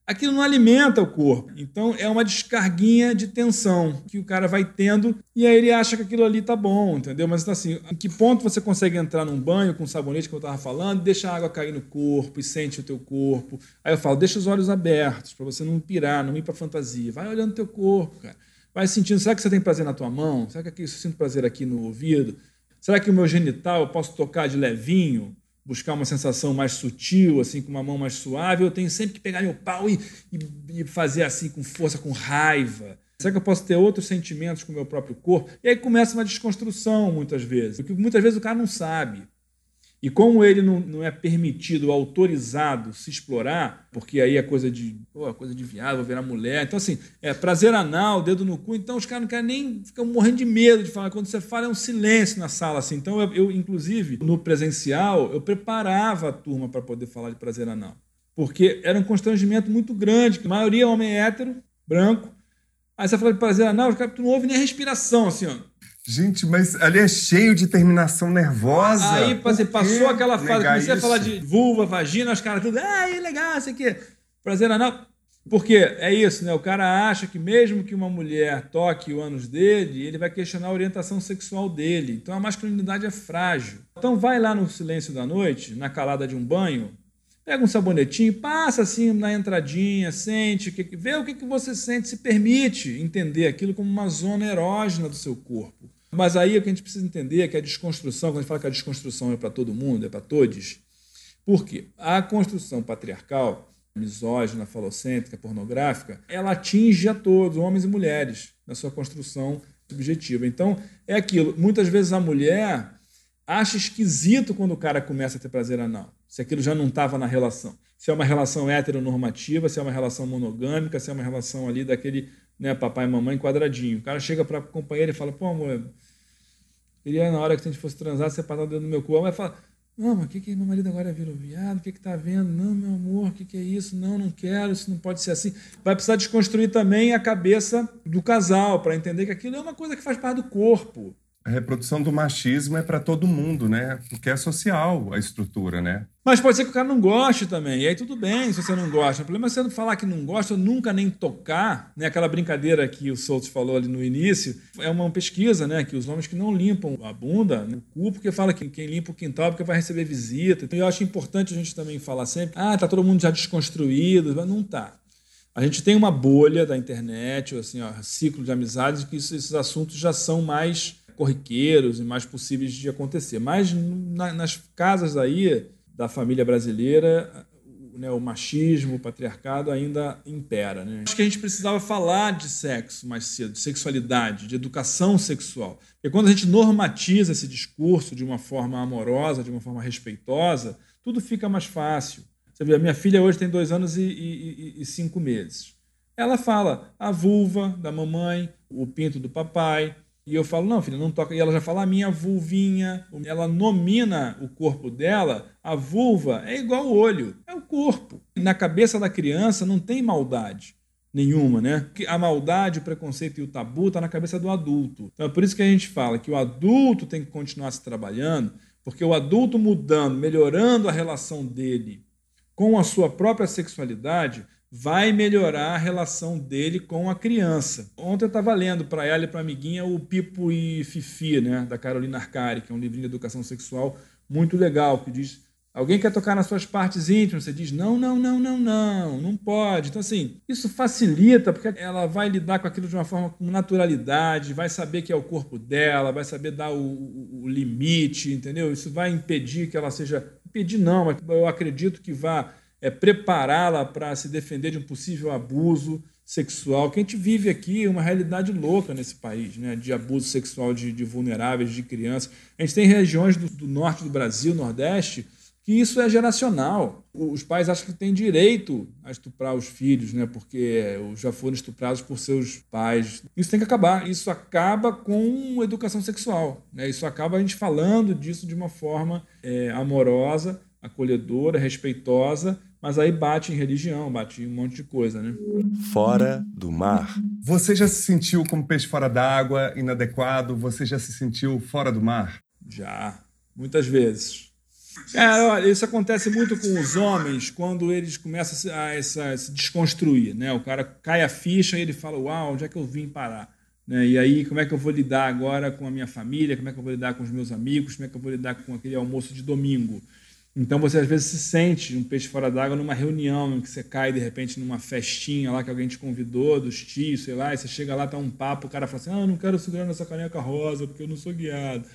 aquilo não alimenta o corpo. Então é uma descarguinha de tensão que o cara vai tendo e aí ele acha que aquilo ali tá bom, entendeu? Mas assim, em que ponto você consegue entrar num banho com sabonete que eu tava falando, deixa a água cair no corpo e sente o teu corpo. Aí eu falo, deixa os olhos abertos para você não pirar, não ir para fantasia. Vai olhando teu corpo, cara. Vai sentindo, será que você tem prazer na tua mão? Será que aqui, eu sinto prazer aqui no ouvido? Será que o meu genital eu posso tocar de levinho? Buscar uma sensação mais sutil, assim, com uma mão mais suave, eu tenho sempre que pegar meu pau e, e, e, fazer assim com força, com raiva. Será que eu posso ter outros sentimentos com o meu próprio corpo? E aí começa uma desconstrução, muitas vezes. Porque muitas vezes o cara não sabe. E como ele não, não é permitido, autorizado se explorar, porque aí é coisa de, pô, coisa de viado, vou virar mulher. Então, assim, é prazer anal, dedo no cu. Então, os caras não querem nem, ficam morrendo de medo de falar. Quando você fala, é um silêncio na sala, assim. Então, eu, eu inclusive, no presencial, eu preparava a turma para poder falar de prazer anal. Porque era um constrangimento muito grande, que a maioria é homem hétero, branco. Aí você fala de prazer anal, os caras não ouvem nem a respiração, assim, ó. Gente, mas ali é cheio de terminação nervosa. Aí você passou aquela fase, comecei isso? a falar de vulva, vagina, os caras tudo, ah, é legal, isso aqui. Prazer anal. Porque é isso, né? O cara acha que mesmo que uma mulher toque o ânus dele, ele vai questionar a orientação sexual dele. Então a masculinidade é frágil. Então vai lá no silêncio da noite, na calada de um banho, pega um sabonetinho, passa assim na entradinha, sente, vê o que você sente, se permite entender aquilo como uma zona erógena do seu corpo. Mas aí o que a gente precisa entender é que a desconstrução, quando a gente fala que a desconstrução é para todo mundo, é para todos, por quê? A construção patriarcal, misógina, falocêntrica, pornográfica, ela atinge a todos, homens e mulheres, na sua construção subjetiva. Então, é aquilo. Muitas vezes a mulher acha esquisito quando o cara começa a ter prazer anal, se aquilo já não estava na relação. Se é uma relação heteronormativa, se é uma relação monogâmica, se é uma relação ali daquele né, papai e mamãe quadradinho. O cara chega para a companheira e fala, pô, amor, queria na hora que a gente fosse transar, você passar o dedo no meu cu. A mãe fala, não, mas o que, que meu marido agora virou viado? O que, que tá vendo? Não, meu amor, o que, que é isso? Não, não quero, isso não pode ser assim. Vai precisar desconstruir também a cabeça do casal, para entender que aquilo é uma coisa que faz parte do corpo. A reprodução do machismo é para todo mundo, né? Porque é social a estrutura, né? Mas pode ser que o cara não goste também. E aí tudo bem se você não gosta. O problema é você não falar que não gosta nunca nem tocar. Né? Aquela brincadeira que o Soutos falou ali no início. É uma pesquisa, né? Que os homens que não limpam a bunda, o cu, porque fala que quem limpa o quintal é porque vai receber visita. Então eu acho importante a gente também falar sempre: ah, tá todo mundo já desconstruído. Mas não tá. A gente tem uma bolha da internet, assim, ó, ciclo de amizades, que esses assuntos já são mais corriqueiros e mais possíveis de acontecer. Mas na, nas casas aí da família brasileira, né, o machismo, o patriarcado ainda impera. Né? Acho que a gente precisava falar de sexo mais cedo, de sexualidade, de educação sexual. Porque quando a gente normatiza esse discurso de uma forma amorosa, de uma forma respeitosa, tudo fica mais fácil. Você vê, a minha filha hoje tem dois anos e, e, e cinco meses. Ela fala a vulva da mamãe, o pinto do papai, e eu falo, não, filha, não toca. E ela já fala, a minha vulvinha. Ela nomina o corpo dela. A vulva é igual o olho, é o corpo. Na cabeça da criança não tem maldade nenhuma, né? A maldade, o preconceito e o tabu está na cabeça do adulto. Então é por isso que a gente fala que o adulto tem que continuar se trabalhando, porque o adulto mudando, melhorando a relação dele com a sua própria sexualidade, vai melhorar a relação dele com a criança. Ontem eu estava lendo para ela e para a amiguinha o Pipo e Fifi, né, da Carolina Arcari, que é um livrinho de educação sexual muito legal, que diz Alguém quer tocar nas suas partes íntimas, você diz não, não, não, não, não, não pode. Então, assim, isso facilita, porque ela vai lidar com aquilo de uma forma com naturalidade, vai saber que é o corpo dela, vai saber dar o, o, o limite, entendeu? Isso vai impedir que ela seja. Impedir não, mas eu acredito que vá é, prepará-la para se defender de um possível abuso sexual, que a gente vive aqui uma realidade louca nesse país, né? de abuso sexual de, de vulneráveis, de crianças. A gente tem regiões do, do, norte do Brasil, nordeste, que isso é geracional. Os pais acham que têm direito a estuprar os filhos, né? porque já foram estuprados por seus pais. Isso tem que acabar. Isso acaba com educação sexual. Né? Isso acaba a gente falando disso de uma forma é, amorosa, acolhedora, respeitosa, mas aí bate em religião, bate em um monte de coisa, né? Fora do mar. Você já se sentiu como peixe fora d'água, inadequado? Você já se sentiu fora do mar? Já, muitas vezes. Cara, olha, isso acontece muito com os homens quando eles começam a, essa, a se desconstruir, né? O cara cai a ficha e ele fala, uau, onde é que eu vim parar? Né? E aí, como é que eu vou lidar agora com a minha família? Como é que eu vou lidar com os meus amigos? Como é que eu vou lidar com aquele almoço de domingo? Então você às vezes se sente um peixe fora d'água numa reunião em que você cai de repente numa festinha lá que alguém te convidou, dos tios, sei lá, e você chega lá, tá um papo, o cara fala assim: Ah, eu não quero segurar nessa caneca rosa porque eu não sou guiado.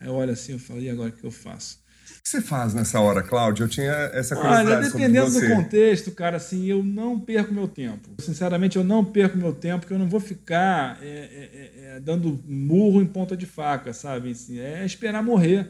Aí eu olho assim eu falo: E agora o que eu faço? O que você faz nessa hora, Cláudio? Eu tinha essa curiosidade Olha, dependendo do contexto, cara, assim, eu não perco meu tempo. Sinceramente, eu não perco meu tempo, porque eu não vou ficar é, é, é dando murro em ponta de faca, sabe? Assim, é esperar morrer.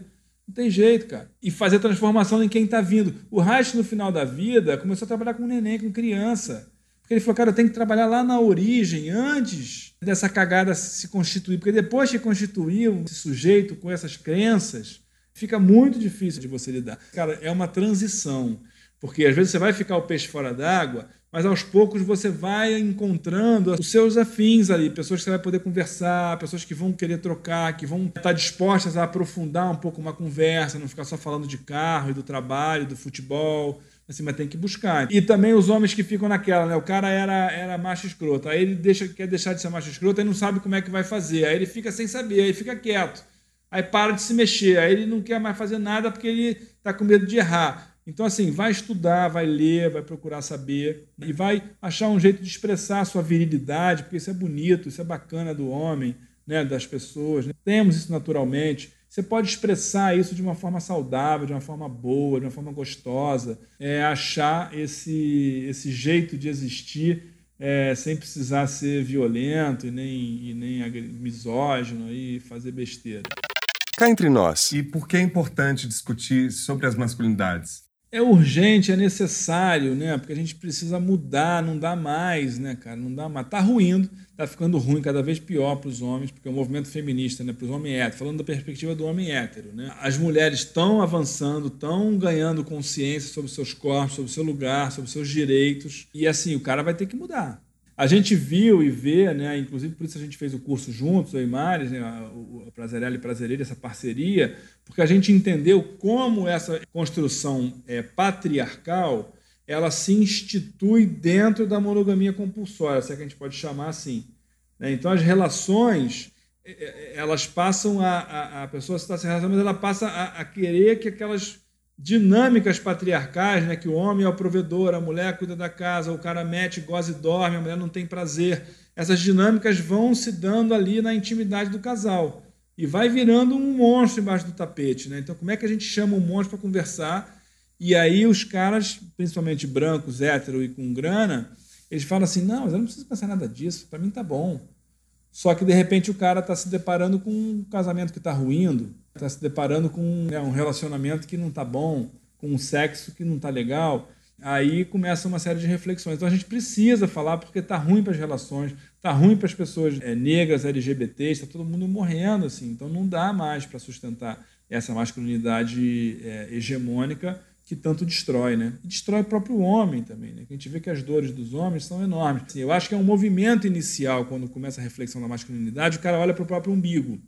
Não tem jeito, cara. E fazer transformação em quem está vindo. O Reich, no final da vida, começou a trabalhar com neném, com criança. Porque ele falou, cara, eu tenho que trabalhar lá na origem, antes dessa cagada se constituir. Porque depois que constituiu esse sujeito com essas crenças, fica muito difícil de você lidar. Cara, é uma transição. Porque às vezes você vai ficar o peixe fora d'água, mas aos poucos você vai encontrando os seus afins ali, pessoas que você vai poder conversar, pessoas que vão querer trocar, que vão estar dispostas a aprofundar um pouco uma conversa, não ficar só falando de carro e do trabalho, do futebol. Assim, mas tem que buscar. E também os homens que ficam naquela, né? O cara era, era macho escroto. Aí ele deixa, quer deixar de ser macho escroto e não sabe como é que vai fazer. Aí ele fica sem saber, aí fica quieto. Aí para de se mexer. Aí ele não quer mais fazer nada porque ele está com medo de errar. Então, assim, vai estudar, vai ler, vai procurar saber e vai achar um jeito de expressar a sua virilidade, porque isso é bonito, isso é bacana do homem, né, das pessoas. Né? Temos isso naturalmente. Você pode expressar isso de uma forma saudável, de uma forma boa, de uma forma gostosa. É achar esse, esse jeito de existir é, sem precisar ser violento e nem, e nem misógino e fazer besteira. Cá entre nós. E por que é importante discutir sobre as masculinidades? É urgente, é necessário, né? Porque a gente precisa mudar, não dá mais, né, cara? Não dá mais. Tá ruindo, tá ficando ruim, cada vez pior para os homens, porque o movimento feminista, né, para os homens héteros, falando da perspectiva do homem hétero, né? As mulheres estão avançando, estão ganhando consciência sobre seus corpos, sobre seu lugar, sobre seus direitos, e assim, o cara vai ter que mudar. A gente viu e vê, né, inclusive por isso a gente fez o curso juntos, eu e Mares, né, o Prazerela e Prazereira, essa parceria, porque a gente entendeu como essa construção é, patriarcal ela se institui dentro da monogamia compulsória, se é que a gente pode chamar assim. Né? Então as relações é, é, elas passam a, a, a pessoa está se relacionando, mas ela passa a, a querer que aquelas dinâmicas patriarcais, né, que o homem é o provedor, a mulher cuida da casa, o cara mete, goza e dorme, a mulher não tem prazer. Essas dinâmicas vão se dando ali na intimidade do casal e vai virando um monstro embaixo do tapete, né? Então, como é que a gente chama um monstro para conversar? E aí os caras, principalmente brancos, hétero e com grana, eles falam assim: "Não, mas eu não preciso pensar nada disso, para mim tá bom". Só que de repente o cara está se deparando com um casamento que está ruindo, está se deparando com né, um relacionamento que não está bom, com um sexo que não está legal, aí começa uma série de reflexões. Então a gente precisa falar porque está ruim para as relações, está ruim para as pessoas é, negras, LGBTs, está todo mundo morrendo assim. Então não dá mais para sustentar essa masculinidade é, hegemônica que tanto destrói, né? E destrói o próprio homem também, né? A gente vê que as dores dos homens são enormes. Assim, eu acho que é um movimento inicial quando começa a reflexão da masculinidade, o cara olha para o próprio umbigo.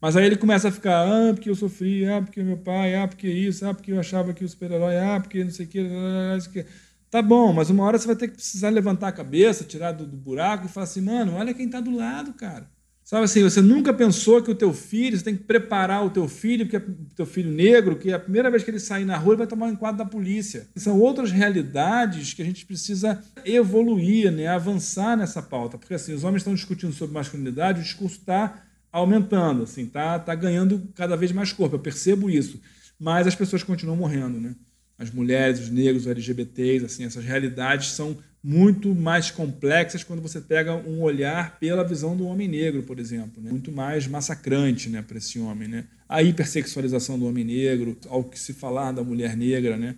Mas aí ele começa a ficar, ah, porque eu sofri, ah, porque meu pai, ah, porque isso, ah, porque eu achava que o super-herói, ah, porque não sei o que, não sei que. Tá bom, mas uma hora você vai ter que precisar levantar a cabeça, tirar do, do buraco e falar assim, mano, olha quem está do lado, cara. Sabe assim, você nunca pensou que o teu filho, você tem que preparar o teu filho, porque é o teu filho negro, que a primeira vez que ele sair na rua, ele vai tomar um enquadro da polícia. São outras realidades que a gente precisa evoluir, né, avançar nessa pauta. Porque assim, os homens estão discutindo sobre masculinidade, o discurso está aumentando, assim, tá, tá ganhando cada vez mais corpo. Eu percebo isso, mas as pessoas continuam morrendo, né? As mulheres, os negros, os LGBTs, assim, essas realidades são muito mais complexas quando você pega um olhar pela visão do homem negro, por exemplo, né? muito mais massacrante, né, para esse homem, né? A hipersexualização do homem negro, ao que se falar da mulher negra, né,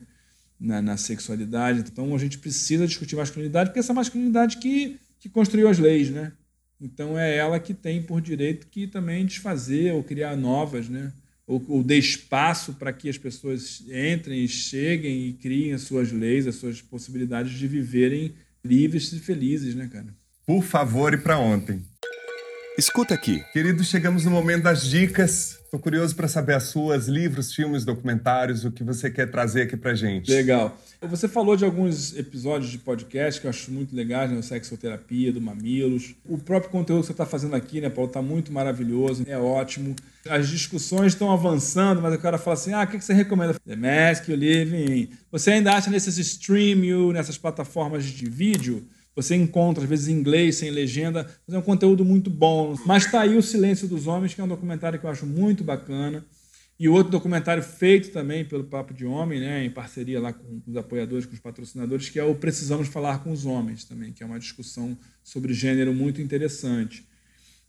na, na sexualidade. Então a gente precisa discutir masculinidade, porque essa masculinidade que que construiu as leis, né? Então é ela que tem por direito que também desfazer ou criar novas, né? Ou, ou dê espaço para que as pessoas entrem, cheguem e criem as suas leis, as suas possibilidades de viverem livres e felizes, né, cara? Por favor, e para ontem. Escuta aqui. Querido, chegamos no momento das dicas. Estou curioso para saber as suas, livros, filmes, documentários, o que você quer trazer aqui para gente. Legal. Você falou de alguns episódios de podcast que eu acho muito legais, né? O Sexoterapia, do Mamilos. O próprio conteúdo que você está fazendo aqui, né, Paulo, está muito maravilhoso, é ótimo. As discussões estão avançando, mas o cara fala assim, ah, o que você recomenda? The Mask You Live In. Você ainda acha nesses stream, nessas plataformas de vídeo você encontra, às vezes, em inglês, sem legenda, mas é um conteúdo muito bom. Mas está aí O Silêncio dos Homens, que é um documentário que eu acho muito bacana. E outro documentário feito também pelo Papo de Homem, né, em parceria lá com os apoiadores, com os patrocinadores, que é o Precisamos Falar com os Homens também, que é uma discussão sobre gênero muito interessante.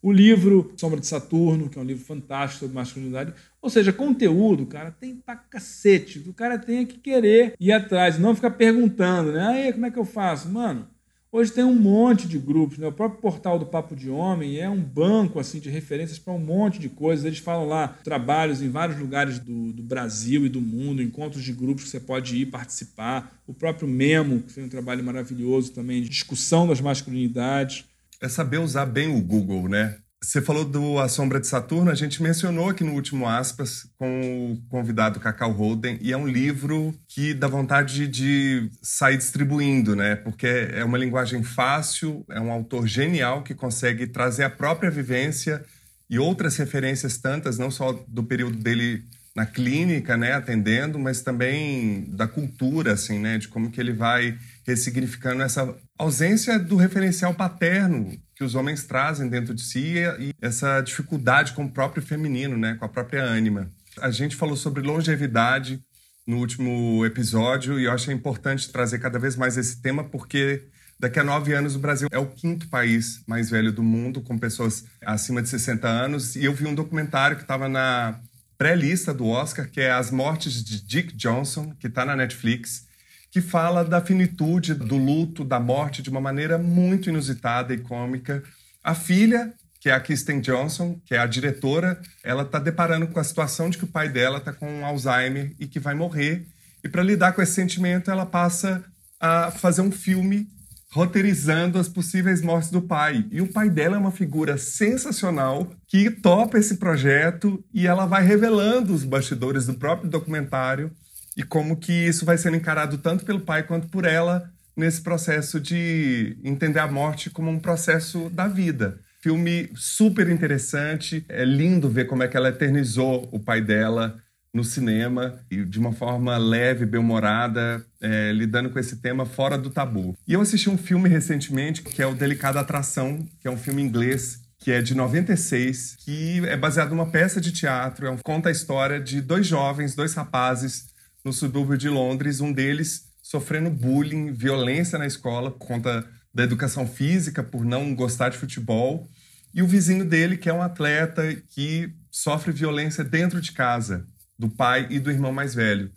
O livro Sombra de Saturno, que é um livro fantástico sobre masculinidade. Ou seja, conteúdo, cara, tem pra cacete. O cara tem que querer ir atrás, não ficar perguntando, né? Aí, como é que eu faço? Mano, Hoje tem um monte de grupos, né? o próprio portal do Papo de Homem é um banco assim de referências para um monte de coisas. Eles falam lá trabalhos em vários lugares do, do, Brasil e do mundo, encontros de grupos que você pode ir participar. O próprio Memo, que fez um trabalho maravilhoso também de discussão das masculinidades. É saber usar bem o Google, né? Você falou do A Sombra de Saturno, a gente mencionou aqui no último aspas com o convidado Cacau Holden, e é um livro que dá vontade de sair distribuindo, né? Porque é uma linguagem fácil, é um autor genial que consegue trazer a própria vivência e outras referências tantas, não só do período dele na clínica, né, atendendo, mas também da cultura, assim, né, de como que ele vai ressignificando essa ausência do referencial paterno que os homens trazem dentro de si e essa dificuldade com o próprio feminino, né, com a própria ânima. A gente falou sobre longevidade no último episódio e eu acho importante trazer cada vez mais esse tema porque daqui a nove anos o Brasil é o quinto país mais velho do mundo com pessoas acima de 60 anos e eu vi um documentário que estava na pré-lista do Oscar que é As Mortes de Dick Johnson que está na Netflix que fala da finitude, do luto, da morte de uma maneira muito inusitada e cômica. A filha, que é a Kristen Johnson, que é a diretora, ela está deparando com a situação de que o pai dela está com Alzheimer e que vai morrer. E para lidar com esse sentimento, ela passa a fazer um filme roteirizando as possíveis mortes do pai. E o pai dela é uma figura sensacional que topa esse projeto e ela vai revelando os bastidores do próprio documentário e como que isso vai sendo encarado tanto pelo pai quanto por ela nesse processo de entender a morte como um processo da vida. Filme super interessante, é lindo ver como é que ela eternizou o pai dela no cinema e de uma forma leve, bem-humorada, é, lidando com esse tema fora do tabu. E eu assisti um filme recentemente que é o Delicada Atração, que é um filme inglês que é de 96, que é baseado numa peça de teatro, é um, conta a história de dois jovens, dois rapazes no subúrbio de Londres, um deles sofrendo bullying, violência na escola por conta da educação física, por não gostar de futebol, e o vizinho dele, que é um atleta que sofre violência dentro de casa, do pai e do irmão mais velho.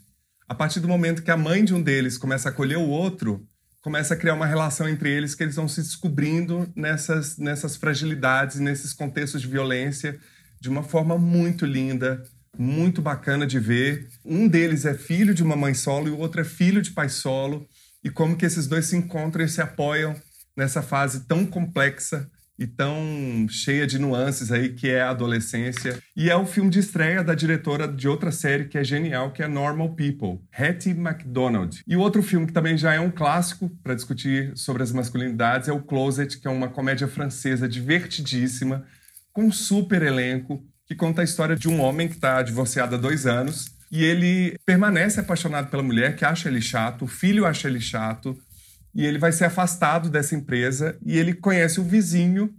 A partir do momento que a mãe de um deles começa a acolher o outro, começa a criar uma relação entre eles que eles vão se descobrindo nessas, nessas fragilidades, nesses contextos de violência, de uma forma muito linda, muito bacana de ver. Um deles é filho de uma mãe solo e o outro é filho de pai solo. E como que esses dois se encontram e se apoiam nessa fase tão complexa e tão cheia de nuances aí que é a adolescência. E é o filme de estreia da diretora de outra série que é genial, que é Normal People, Hattie MacDonald. E outro filme que também já é um clássico para discutir sobre as masculinidades é o Closet, que é uma comédia francesa divertidíssima, com super elenco, que conta a história de um homem que está divorciado há dois anos e ele permanece apaixonado pela mulher, que acha ele chato, o filho acha ele chato, e ele vai ser afastado dessa empresa e ele conhece o vizinho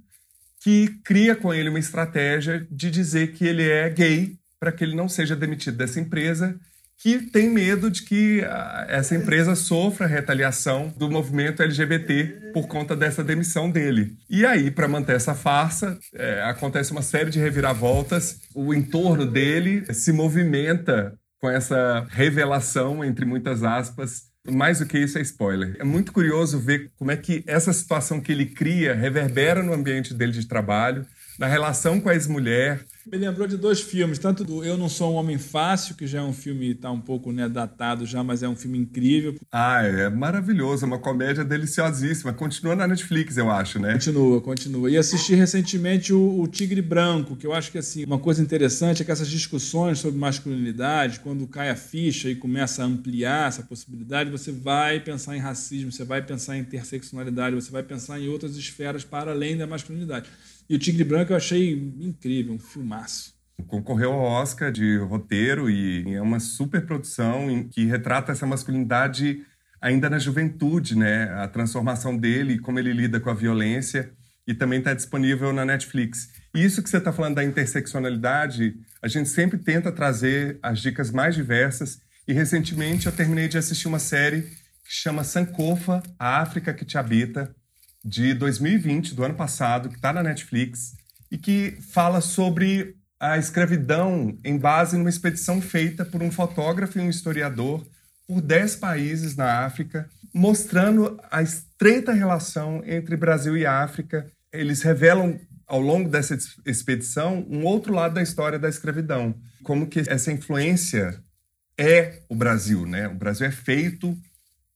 que cria com ele uma estratégia de dizer que ele é gay para que ele não seja demitido dessa empresa que tem medo de que ah, essa empresa sofra retaliação do movimento LGBT por conta dessa demissão dele. E aí, para manter essa farsa, é, acontece uma série de reviravoltas. O entorno dele se movimenta com essa revelação, entre muitas aspas. Mais do que isso é spoiler. É muito curioso ver como é que essa situação que ele cria reverbera no ambiente dele de trabalho, na relação com a ex-mulher, Me lembrou de dois filmes, tanto do Eu Não Sou um Homem Fácil, que já é um filme tá um pouco né, datado já, mas é um filme incrível. Ah, é maravilhoso, é uma comédia deliciosíssima. Continua na Netflix, eu acho, né? Continua, continua. E assisti recentemente o, o Tigre Branco, que eu acho que assim, uma coisa interessante é que essas discussões sobre masculinidade, quando cai a ficha e começa a ampliar essa possibilidade, você vai pensar em racismo, você vai pensar em interseccionalidade, você vai pensar em outras esferas para além da masculinidade. E o Tigre Branco eu achei incrível, um filmaço. Concorreu ao Oscar de roteiro e é uma super produção que retrata essa masculinidade ainda na juventude, né? A transformação dele, como ele lida com a violência e também está disponível na Netflix. E isso que você está falando da interseccionalidade, a gente sempre tenta trazer as dicas mais diversas. E recentemente eu terminei de assistir uma série que chama Sankofa, a África que te habita, de 2020, do ano passado, que está na Netflix, e que fala sobre a escravidão em base numa expedição feita por um fotógrafo e um historiador por 10 países na África, mostrando a estreita relação entre Brasil e África. Eles revelam ao longo dessa expedição um outro lado da história da escravidão, como que essa influência é o Brasil, né? O Brasil é feito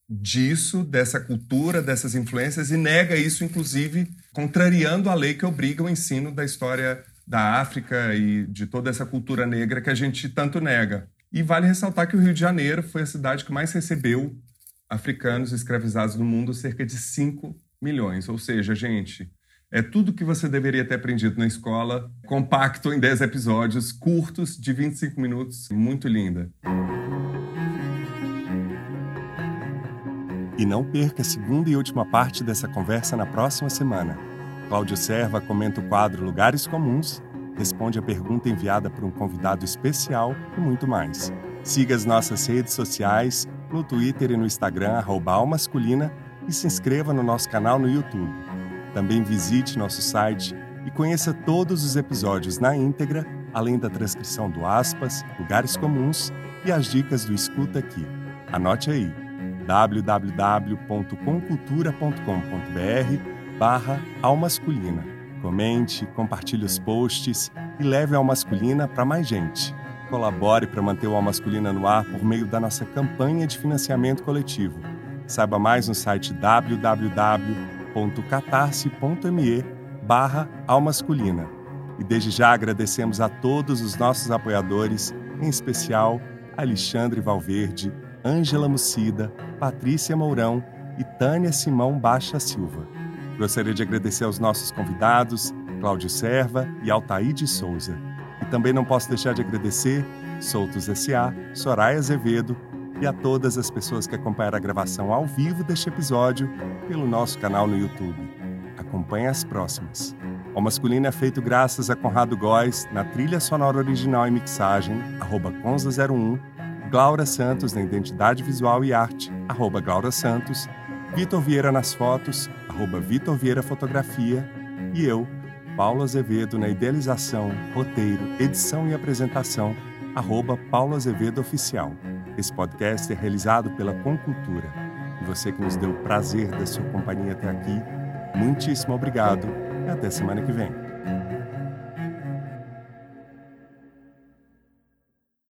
disso, dessa cultura, dessas influências e nega isso, inclusive, contrariando a lei que obriga o ensino da história da África e de toda essa cultura negra que a gente tanto nega. E vale ressaltar que o Rio de Janeiro foi a cidade que mais recebeu africanos escravizados no mundo, cerca de 5 milhões. Ou seja, gente, é tudo que você deveria ter aprendido na escola, compacto em 10 episódios, curtos, de 25 minutos, muito linda. E não perca a segunda e última parte dessa conversa na próxima semana. Cláudio Serva comenta o quadro Lugares Comuns, responde a pergunta enviada por um convidado especial e muito mais. Siga as nossas redes sociais, no Twitter e no Instagram, Almasculina, e se inscreva no nosso canal no YouTube. Também visite nosso site e conheça todos os episódios na íntegra, além da transcrição do Aspas, Lugares Comuns e as dicas do Escuta Aqui. Anote aí www.comcultura.com.br barra Almasculina. Comente, compartilhe os posts e leve a Almasculina para mais gente. Colabore para manter o Almasculina no ar por meio da nossa campanha de financiamento coletivo. Saiba mais no site www.catarse.me barra Almasculina. E desde já agradecemos a todos os nossos apoiadores, em especial Alexandre Valverde, Ângela Mucida, Patrícia Mourão e Tânia Simão Baixa Silva. Gostaria de agradecer aos nossos convidados, Cláudio Serva e Altair de Souza. E também não posso deixar de agradecer Soltos S.A., Soraya Azevedo e a todas as pessoas que acompanharam a gravação ao vivo deste episódio pelo nosso canal no YouTube. Acompanhe as próximas. O Masculino é feito graças a Conrado Góes na trilha sonora original e mixagem, arroba Conza01 Glaura Santos na Identidade Visual e Arte, arroba Glaura Santos, Vitor Vieira nas fotos, arroba Vitor Vieira Fotografia, e eu, Paulo Azevedo na idealização, roteiro, edição e apresentação, arroba Paulo Azevedo Oficial. Esse podcast é realizado pela Concultura. E você que nos deu o prazer da sua companhia até aqui, muitíssimo obrigado e até semana que vem.